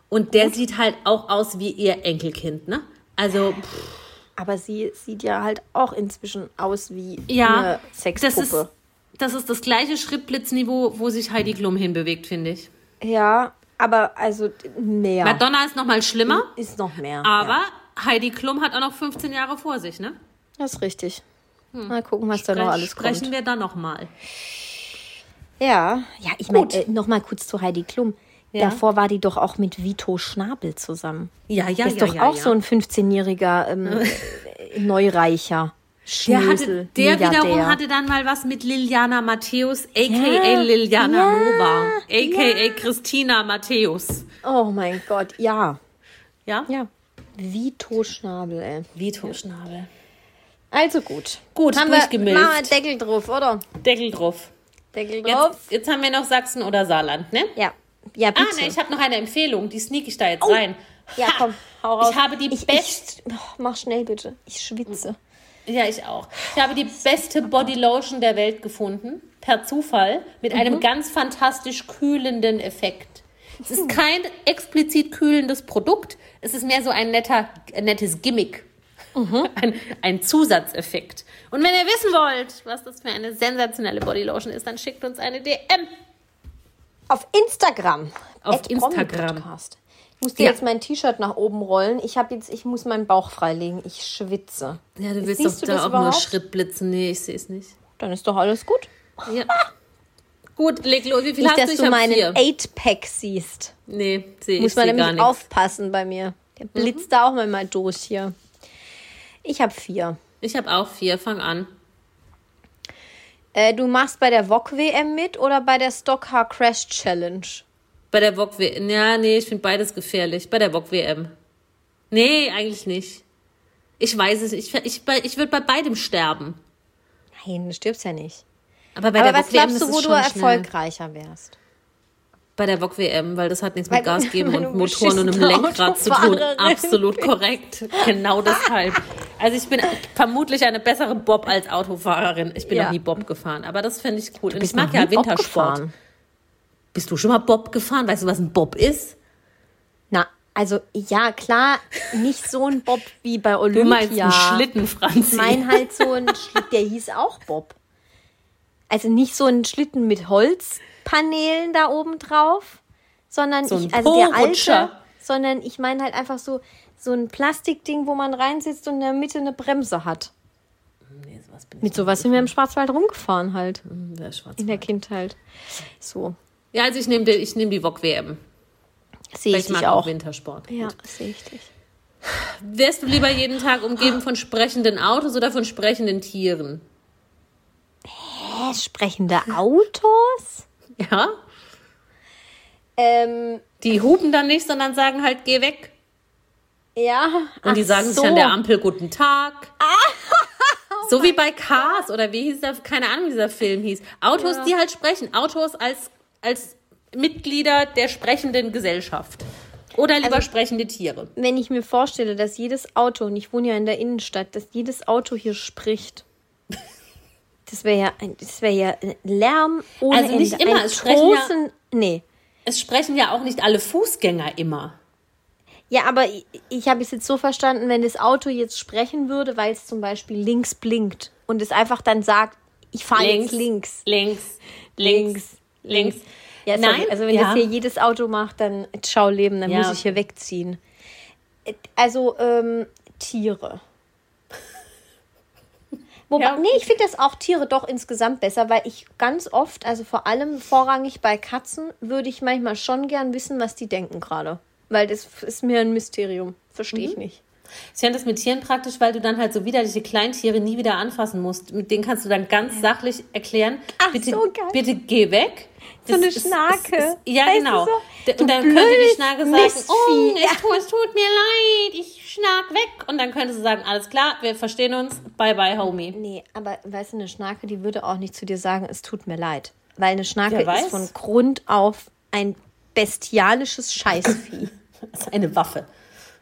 Und der sieht halt auch aus wie ihr Enkelkind, ne? Also, pff, Aber sie sieht ja halt auch inzwischen aus wie ja, eine das Sexpuppe. ist, das ist das gleiche Schrittblitzniveau, wo sich Heidi Klum hinbewegt, finde ich. Ja, aber also mehr. Madonna ist noch mal schlimmer, ist noch mehr. aber Heidi Klum hat auch noch 15 Jahre vor sich, ne? Das ist richtig. Mal gucken, was da noch alles Sprechen kommt. wir dann noch mal. Ja, ja, ich meine, äh, noch mal kurz zu Heidi Klum. Ja. Davor war die doch auch mit Vito Schnabel zusammen. Ja, ja, Der ist ja, doch ja, auch ja. so ein 15-jähriger ähm, äh, (laughs) Neureicher. Der, hatte, der wiederum hatte dann mal was mit Liliana Matthäus, a.k.a. Ja, Liliana ja, Nova, a.k.a. Christina Matthäus. Oh mein Gott, ja. Ja? Ja. Vito Schnabel, ey. Vito Schnabel. Also gut. Gut, Haben wir, durchgemilft. machen wir Deckel drauf, oder? Deckel drauf. Deckel drauf. Jetzt, jetzt haben wir noch Sachsen oder Saarland, ne? Ja. Ja, Ah, bitte. ne, ich habe noch eine Empfehlung. Die sneak ich da jetzt rein. ja, Ha! komm, hau (laughs) raus. Ich habe die ich, best- ich, oh, Mach schnell bitte. Ich schwitze. Ja, ich auch. Ich habe die beste Bodylotion der Welt gefunden. Per Zufall. Mit Mhm. einem ganz fantastisch kühlenden Effekt. Es ist kein explizit kühlendes Produkt. Es ist mehr so ein netter, ein nettes Gimmick. Mhm. (laughs) Ein, ein Zusatzeffekt. Und wenn ihr wissen wollt, was das für eine sensationelle Bodylotion ist, dann schickt uns eine DM. Auf Instagram. Auf Instagram. Promi-Podcast. Ich muss dir Ja. jetzt mein T-Shirt nach oben rollen. Ich habe jetzt, ich muss meinen Bauch freilegen. Ich schwitze. Ja, du willst Siehst doch du da auch nur überhaupt? Schrittblitzen. Nee, ich sehe es nicht. Dann ist doch alles gut. Ja. Gut, leg los. Wie viel Nicht, hast dass du? Ich du meinen vier. 8-Pack siehst. Nee, sehe ich Muss man nämlich aufpassen bei mir. Der blitzt da auch mal durch hier. Ich habe vier. Ich habe auch vier. Fang an. Äh, du machst bei der VOG WM mit oder bei der Stockcar Crash Challenge? Bei der VOG WM. Ja, nee, ich finde beides gefährlich. Bei der VOG WM. Nee, eigentlich nicht. Ich weiß es. Ich, ich, ich würde bei beidem sterben. Nein, du stirbst ja nicht. Aber bei Aber der was WM glaubst du, wo du erfolgreicher wärst? Bei der VOG WM, weil das hat nichts Weil mit Gas (laughs) geben und Motoren und einem Lenkrad zu tun. Absolut korrekt. Genau deshalb. Also ich bin vermutlich eine bessere Bob als Autofahrerin. Ich bin Ja. noch nie Bob gefahren, aber das finde ich cool. Und ich mag ja Wintersport. Bist du schon mal Bob gefahren? Weißt du, was ein Bob ist? Na, also ja, klar, nicht so ein Bob wie bei Du Olympia. meinst einen Schlitten, Franzi. Ich meine halt so ein Schlitten, der hieß auch Bob. Also nicht so ein Schlitten mit Holzpaneelen da oben drauf, sondern So ein ich, also der alte, sondern ich meine halt einfach so so ein Plastikding, wo man reinsitzt und in der Mitte eine Bremse hat. Nee, sowas Mit sowas sind wir im Schwarzwald rumgefahren halt nicht. Wer ist schwarz? in der Kindheit. So Ja, also ich nehme ich nehm die VOG WM. sehe ich ich mag auch. Wintersport. Ja, sehe ich dich. Wärst du lieber jeden Tag umgeben von sprechenden Autos oder von sprechenden Tieren? Hä, sprechende Autos? Ja? Ähm, Die hupen dann nicht, sondern sagen halt, geh weg. ja. Und die sagen so. sich an der Ampel guten Tag. (laughs) so wie bei Cars oder wie hieß der, keine Ahnung, wie dieser Film hieß. Autos, die halt sprechen. Autos als, als Mitglieder der sprechenden Gesellschaft. Oder lieber Also- sprechende Tiere. wenn ich mir vorstelle, dass jedes Auto, und ich wohne ja in der Innenstadt, dass jedes Auto hier spricht. (laughs) Das wäre ja, ein- das wäre ja Lärm ohne Also nicht Ende. immer, Ein es sprechen ja- nee. Es sprechen ja auch nicht alle Fußgänger immer. Ja, aber ich, ich habe es jetzt so verstanden, wenn das Auto jetzt sprechen würde, weil es zum Beispiel links blinkt und es einfach dann sagt, ich fahre jetzt links. Links, links, links. Ja, sorry, Nein, also wenn ja. das hier jedes Auto macht, dann schau leben, dann Ja, muss ich hier wegziehen. Also ähm, Tiere. (laughs) Wobei, Ja, nee, ich finde das auch Tiere doch insgesamt besser, weil ich ganz oft, also vor allem vorrangig bei Katzen, würde ich manchmal schon gern wissen, was die denken gerade. Weil das ist mir ein Mysterium. Verstehe Mhm. ich nicht. Ich finde das mit Tieren praktisch, weil du dann halt so widerliche Kleintiere nie wieder anfassen musst. Mit denen kannst du dann ganz sachlich erklären, Ach, bitte, so geil. bitte geh weg. So eine ist- Schnake. ist- ja, Weißt genau. so? Und dann könnte die Schnake sagen, Mistvieh. oh, (laughs) es, tut, es tut mir leid, ich schnak weg. Und dann könntest du sagen, alles klar, wir verstehen uns, bye bye, Homie. Nee, aber weißt du, eine Schnake, die würde auch nicht zu dir sagen, es tut mir leid. Weil eine Schnake ist von Grund auf ein bestialisches (laughs) Scheißvieh. Das ist eine Waffe.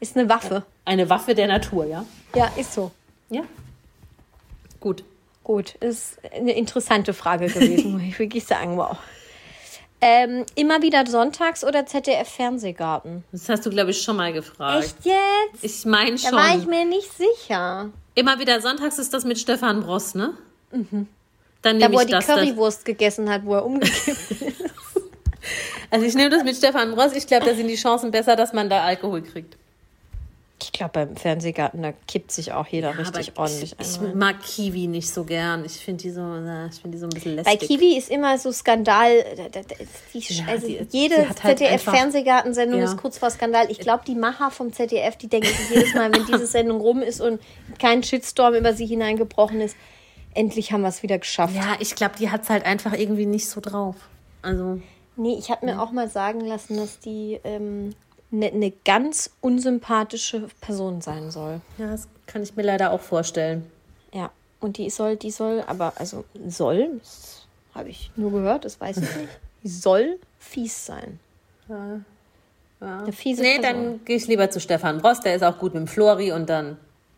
ist eine Waffe. Eine Waffe der Natur, ja? Ja, ist so. Ja. Gut. Gut, ist eine interessante Frage gewesen, (laughs) muss ich wirklich sagen, wow. Ähm, immer wieder sonntags oder ZDF-Fernsehgarten? Das hast du, glaube ich, schon mal gefragt. Echt jetzt? Ich meine Da war ich schon. mir nicht sicher. Immer wieder sonntags ist das mit Stefan Bross, ne? Dann Mhm. Da, nehme wo er die das. das. Currywurst gegessen hat, wo er umgekippt (laughs) ist. Also ich nehme das mit Stefan Bross. Ich glaube, da sind die Chancen besser, dass man da Alkohol kriegt. Ich glaube, beim Fernsehgarten, da kippt sich auch jeder richtig Aber ich, ordentlich Ich ein. mag Kiwi nicht so gern. Ich finde die so, ich finde die so ein bisschen Bei lästig. Kiwi ist immer so Skandal. da- da- da- Die, Ja, also die- jede halt ZDF-Fernsehgartensendung Ja. ist kurz vor Skandal. Ich glaube, die Macher vom ZDF, die denken jedes Mal, wenn diese Sendung rum ist und kein Shitstorm über sie hineingebrochen ist, endlich haben wir es wieder geschafft. Ja, ich glaube, die hat es halt einfach irgendwie nicht so drauf. Also, Nee, ich habe mir auch mal sagen lassen, dass die eine ne, ganz unsympathische Person sein soll. ja, das kann ich mir leider auch vorstellen. Ja, und die soll, die soll, aber also soll, das habe ich nur gehört, das weiß ich nicht. (laughs) Die soll fies sein. Eine fiese Nee, Person. dann gehe ich lieber zu Stefan Bross. Der ist auch gut mit dem Flori und dann.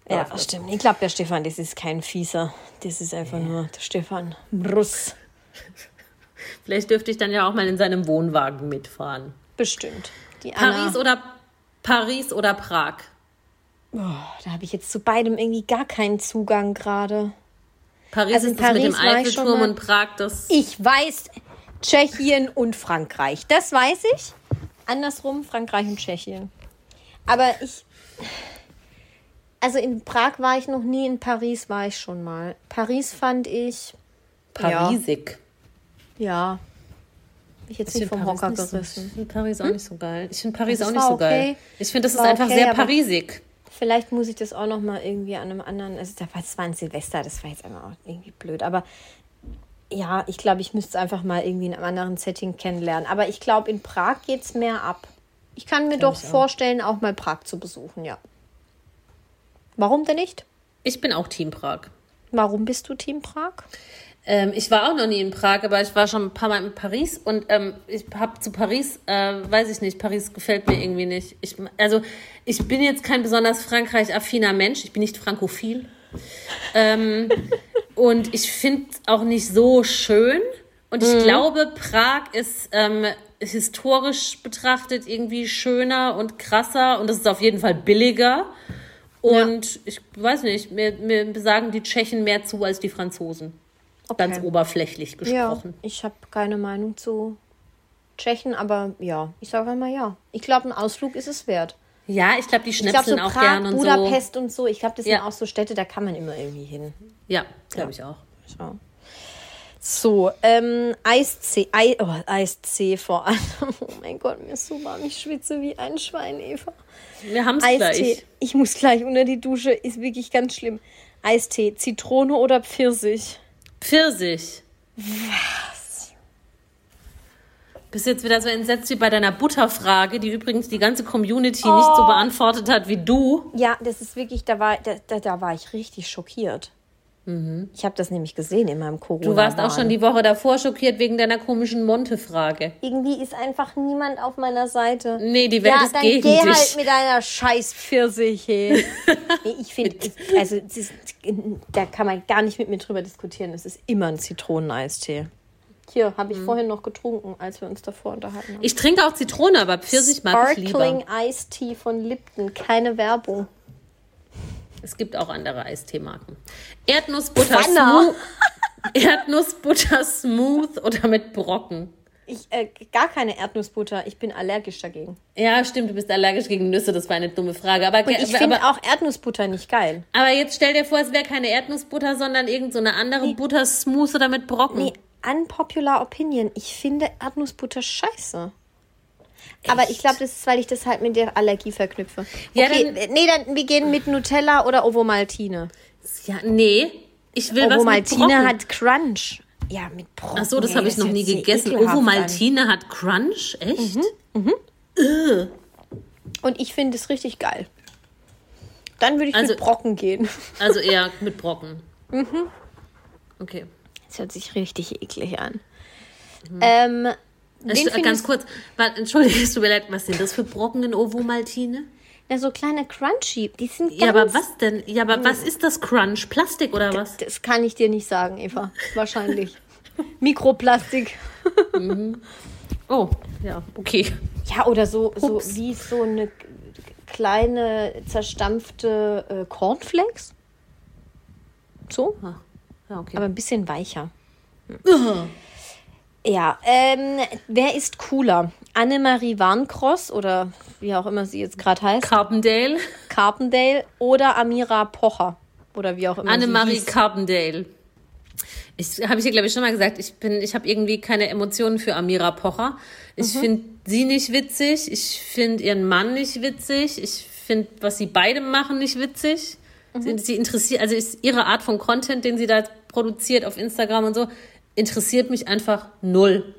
Ja, das. stimmt. Ich glaube, der Stefan, das ist kein Fieser. Das ist einfach nur der Stefan Bruss. (laughs) Vielleicht dürfte ich dann ja auch mal in seinem Wohnwagen mitfahren. Bestimmt. Paris oder Paris oder Prag? oh, da habe ich jetzt zu beidem irgendwie gar keinen Zugang gerade. Paris Also in ist das mit dem Paris Eiffelturm schon mal- und Prag das. Ich weiß Tschechien und Frankreich. Das weiß ich. Andersrum Frankreich und Tschechien. Aber ich. Also in Prag war ich noch nie, in Paris war ich schon mal. Paris fand ich. Parisig. Ja. Hab Ich jetzt nicht Ich vom finde Hocker Paris nicht so- gerissen. Ich finde Paris auch nicht so geil. Ich finde Paris Das auch nicht so geil. okay. Ich finde, das ist War einfach okay, sehr parisig. Vielleicht muss ich das auch noch mal irgendwie an einem anderen. Also das war ein Silvester, das war jetzt einfach auch irgendwie blöd. Aber ja, ich glaube, ich müsste es einfach mal irgendwie in einem anderen Setting kennenlernen. Aber ich glaube, in Prag geht es mehr ab. Ich kann mir doch ich auch. vorstellen, auch mal Prag zu besuchen, ja. Warum denn nicht? Ich bin auch Team Prag. Warum bist du Team Prag? Ähm, ich war auch noch nie in Prag, aber ich war schon ein paar Mal in Paris und ähm, ich habe zu Paris, äh, weiß ich nicht, Paris gefällt mir irgendwie nicht. Ich, also ich bin jetzt kein besonders Frankreich-affiner Mensch, ich bin nicht frankophil. ähm, (laughs) und ich finde es auch nicht so schön. Und ich mhm. glaube, Prag ist ähm, historisch betrachtet irgendwie schöner und krasser und es ist auf jeden Fall billiger. Und ja. ich weiß nicht, mir, mir sagen die Tschechen mehr zu als die Franzosen. Okay. Ganz oberflächlich gesprochen. Ja, ich habe keine Meinung zu Tschechen, aber ja, ich sage einmal ja. Ich glaube, ein Ausflug ist es wert. Ja, ich glaube, die schnipseln so auch gerne und Budapest so. und so. Ich glaube, das ja. sind auch so Städte, da kann man immer irgendwie hin. Ja, glaube ja. ich auch. So. So, ähm, Eistee, Ei, oh, Eistee vor allem. (laughs) Oh mein Gott, mir ist so warm, ich schwitze wie ein Schwein, Eva. Wir haben es gleich. Ich muss gleich unter die Dusche, ist wirklich ganz schlimm. Eistee, Zitrone oder Pfirsich? Pfirsich. Was? Bist jetzt wieder so entsetzt wie bei deiner Butterfrage, die übrigens die ganze Community oh. nicht so oh. beantwortet hat wie du. Ja, das ist wirklich, da war, da, da war ich richtig schockiert. Mhm. Ich habe das nämlich gesehen in meinem Corona. Du warst auch schon die Woche davor schockiert wegen deiner komischen Monte-Frage. Irgendwie ist einfach niemand auf meiner Seite. Nee, die Welt ja, ist dann gegen geh dich. halt mit deiner scheiß Pfirsich hey. (laughs) ich finde, also ist, da kann man gar nicht mit mir drüber diskutieren. Es ist immer ein Zitroneneistee. Hier, habe ich mhm. vorhin noch getrunken, als wir uns davor unterhalten haben. Ich trinke auch Zitrone, aber Pfirsich mag ich lieber. Sparkling Ice Tea von Lipton, keine Werbung. Es gibt auch andere Eisteemarken. Erdnussbutter smooth. (laughs) Erdnussbutter smooth oder mit Brocken. Ich, äh, gar keine Erdnussbutter. Ich bin allergisch dagegen. Ja, stimmt, du bist allergisch gegen Nüsse, das war eine dumme Frage. Aber, Und ich finde auch Erdnussbutter nicht geil. Aber jetzt stell dir vor, es wäre keine Erdnussbutter, sondern irgendeine so andere nee. Butter smooth oder mit Brocken. Nee, unpopular opinion. Ich finde Erdnussbutter scheiße. Aber ich glaube, das ist, weil ich das halt mit der Allergie verknüpfe. Ja, okay, dann, nee, dann wir gehen mit Nutella oder Ovomaltine. Ja, nee. Ich will Ovomaltine was mit hat Crunch. Ja, mit Brocken. Ach so, das habe ich noch nie gegessen. Ovomaltine hat Crunch? Echt? Mhm. mhm. Und ich finde es richtig geil. Dann würde ich also, mit Brocken gehen. (laughs) Also eher mit Brocken. Mhm. Okay. Das hört sich richtig eklig an. Mhm. Ähm, den ganz kurz, entschuldige, es tut mir leid, was sind das für Brocken in Ovomaltine? Na, so kleine Crunchy. Die sind Ja, aber was denn? Ja, aber was ist das Crunch? Plastik oder was? Das, das kann ich dir nicht sagen, Eva. Wahrscheinlich. (laughs) Mikroplastik. mhm. Oh, ja, okay. Ja, oder so, so wie so eine kleine zerstampfte äh, Cornflakes. So. Ah, ja, okay. Aber ein bisschen weicher. Hm. Ja, ähm, wer ist cooler? Annemarie Warncross oder wie auch immer sie jetzt gerade heißt. Carpendale. Carpendale oder Amira Pocher oder wie auch immer. Annemarie Carpendale. Ich habe ich ja glaube ich schon mal gesagt, ich bin ich habe irgendwie keine Emotionen für Amira Pocher. Ich mhm. finde sie nicht witzig, ich finde ihren Mann nicht witzig, ich finde was sie beide machen nicht witzig. Mhm. Sie, sie interessiert also ist ihre Art von Content, den sie da produziert auf Instagram und so, interessiert mich einfach null.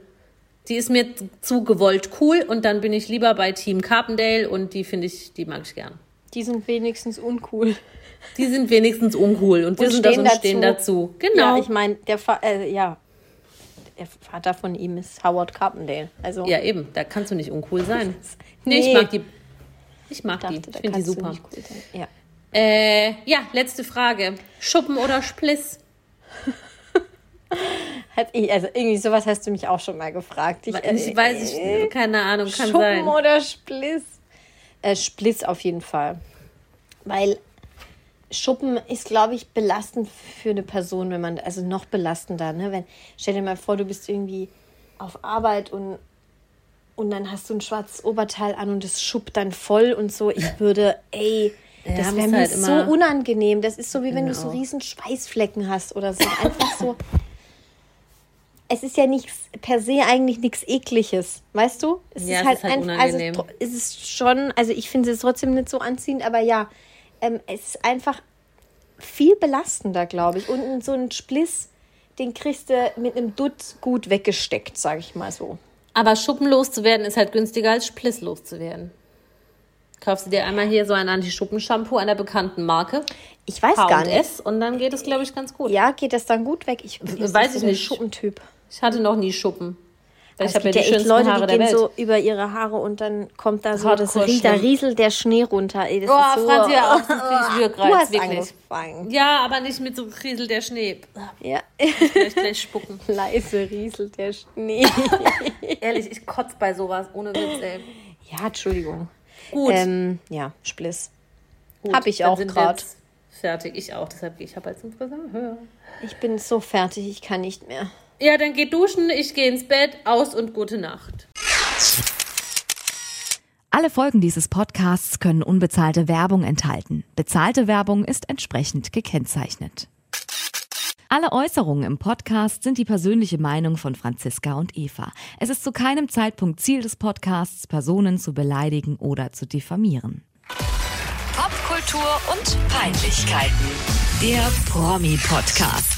Die ist mir zu gewollt cool und dann bin ich lieber bei Team Carpendale und die finde ich, die mag ich gern. Die sind wenigstens uncool. Die sind wenigstens uncool und, und wir sind da und stehen dazu. Genau. Ja, ich meine, der Fa äh, ja, der Vater von ihm ist Howard Carpendale. Also ja, eben, da kannst du nicht uncool sein. nee, (laughs) nee, ich mag die. Ich mag ich dachte, die. Ich finde die super. Cool ja. Äh, ja, letzte Frage. Schuppen oder Spliss? (laughs) also irgendwie sowas hast du mich auch schon mal gefragt. Ich, ich äh, weiß, ich, äh, keine Ahnung, kann Schuppen sein. oder Spliss? Äh, Spliss auf jeden Fall. Weil Schuppen ist, glaube ich, belastend für eine Person, wenn man, also noch belastender, ne? Wenn, stell dir mal vor, du bist irgendwie auf Arbeit und, und dann hast du ein schwarzes Oberteil an und es schuppt dann voll und so. Ich würde, ey, das wäre mir halt so unangenehm. Das ist so, wie wenn genau. du so riesen Schweißflecken hast oder so. Einfach so (laughs) es ist ja nichts per se eigentlich nichts ekliges, weißt du? Es ja, ist halt, es ist halt ein, also unangenehm. also es ist schon, also ich finde es trotzdem nicht so anziehend, aber ja, ähm, es ist einfach viel belastender, glaube ich. Und so ein Spliss, den kriegst du mit einem Dutt gut weggesteckt, sage ich mal so. Aber schuppenlos zu werden ist halt günstiger als Spliss loszuwerden. Kaufst du dir einmal hier so ein Anti-Schuppen-Shampoo einer bekannten Marke. Ich weiß gar nicht. Und dann geht es, glaube ich, ganz gut. Ja, geht das dann gut weg? Ich Weiß ich nicht. Schuppentyp. Ich hatte noch nie Schuppen. Es ich habe ja die ja echt schönsten Leute, Haare die der gehen Welt. so über ihre Haare und dann kommt da so, das, rie- da rieselt der Schnee runter. Ey, das Oh, ist so, Franzi, sonst krieg ich Du hast wirklich. angefangen. Ja, aber nicht mit so Riesel der Schnee. Ja. Vielleicht gleich spucken. (laughs) Leise rieselt der Schnee. (laughs) Ehrlich, ich kotze bei sowas, ohne Witz, ey. ja, Entschuldigung. Gut. Ähm, ja, Spliss. Gut, hab ich auch jetzt Fertig, ich auch. Deshalb gehe ich habe jetzt zum Friseur. Ich bin so fertig, ich kann nicht mehr. Ja, dann geh duschen, ich gehe ins Bett, aus und gute Nacht. Alle Folgen dieses Podcasts können unbezahlte Werbung enthalten. Bezahlte Werbung ist entsprechend gekennzeichnet. Alle Äußerungen im Podcast sind die persönliche Meinung von Franziska und Eva. Es ist zu keinem Zeitpunkt Ziel des Podcasts, Personen zu beleidigen oder zu diffamieren. Popkultur und Peinlichkeiten. Der Promi-Podcast.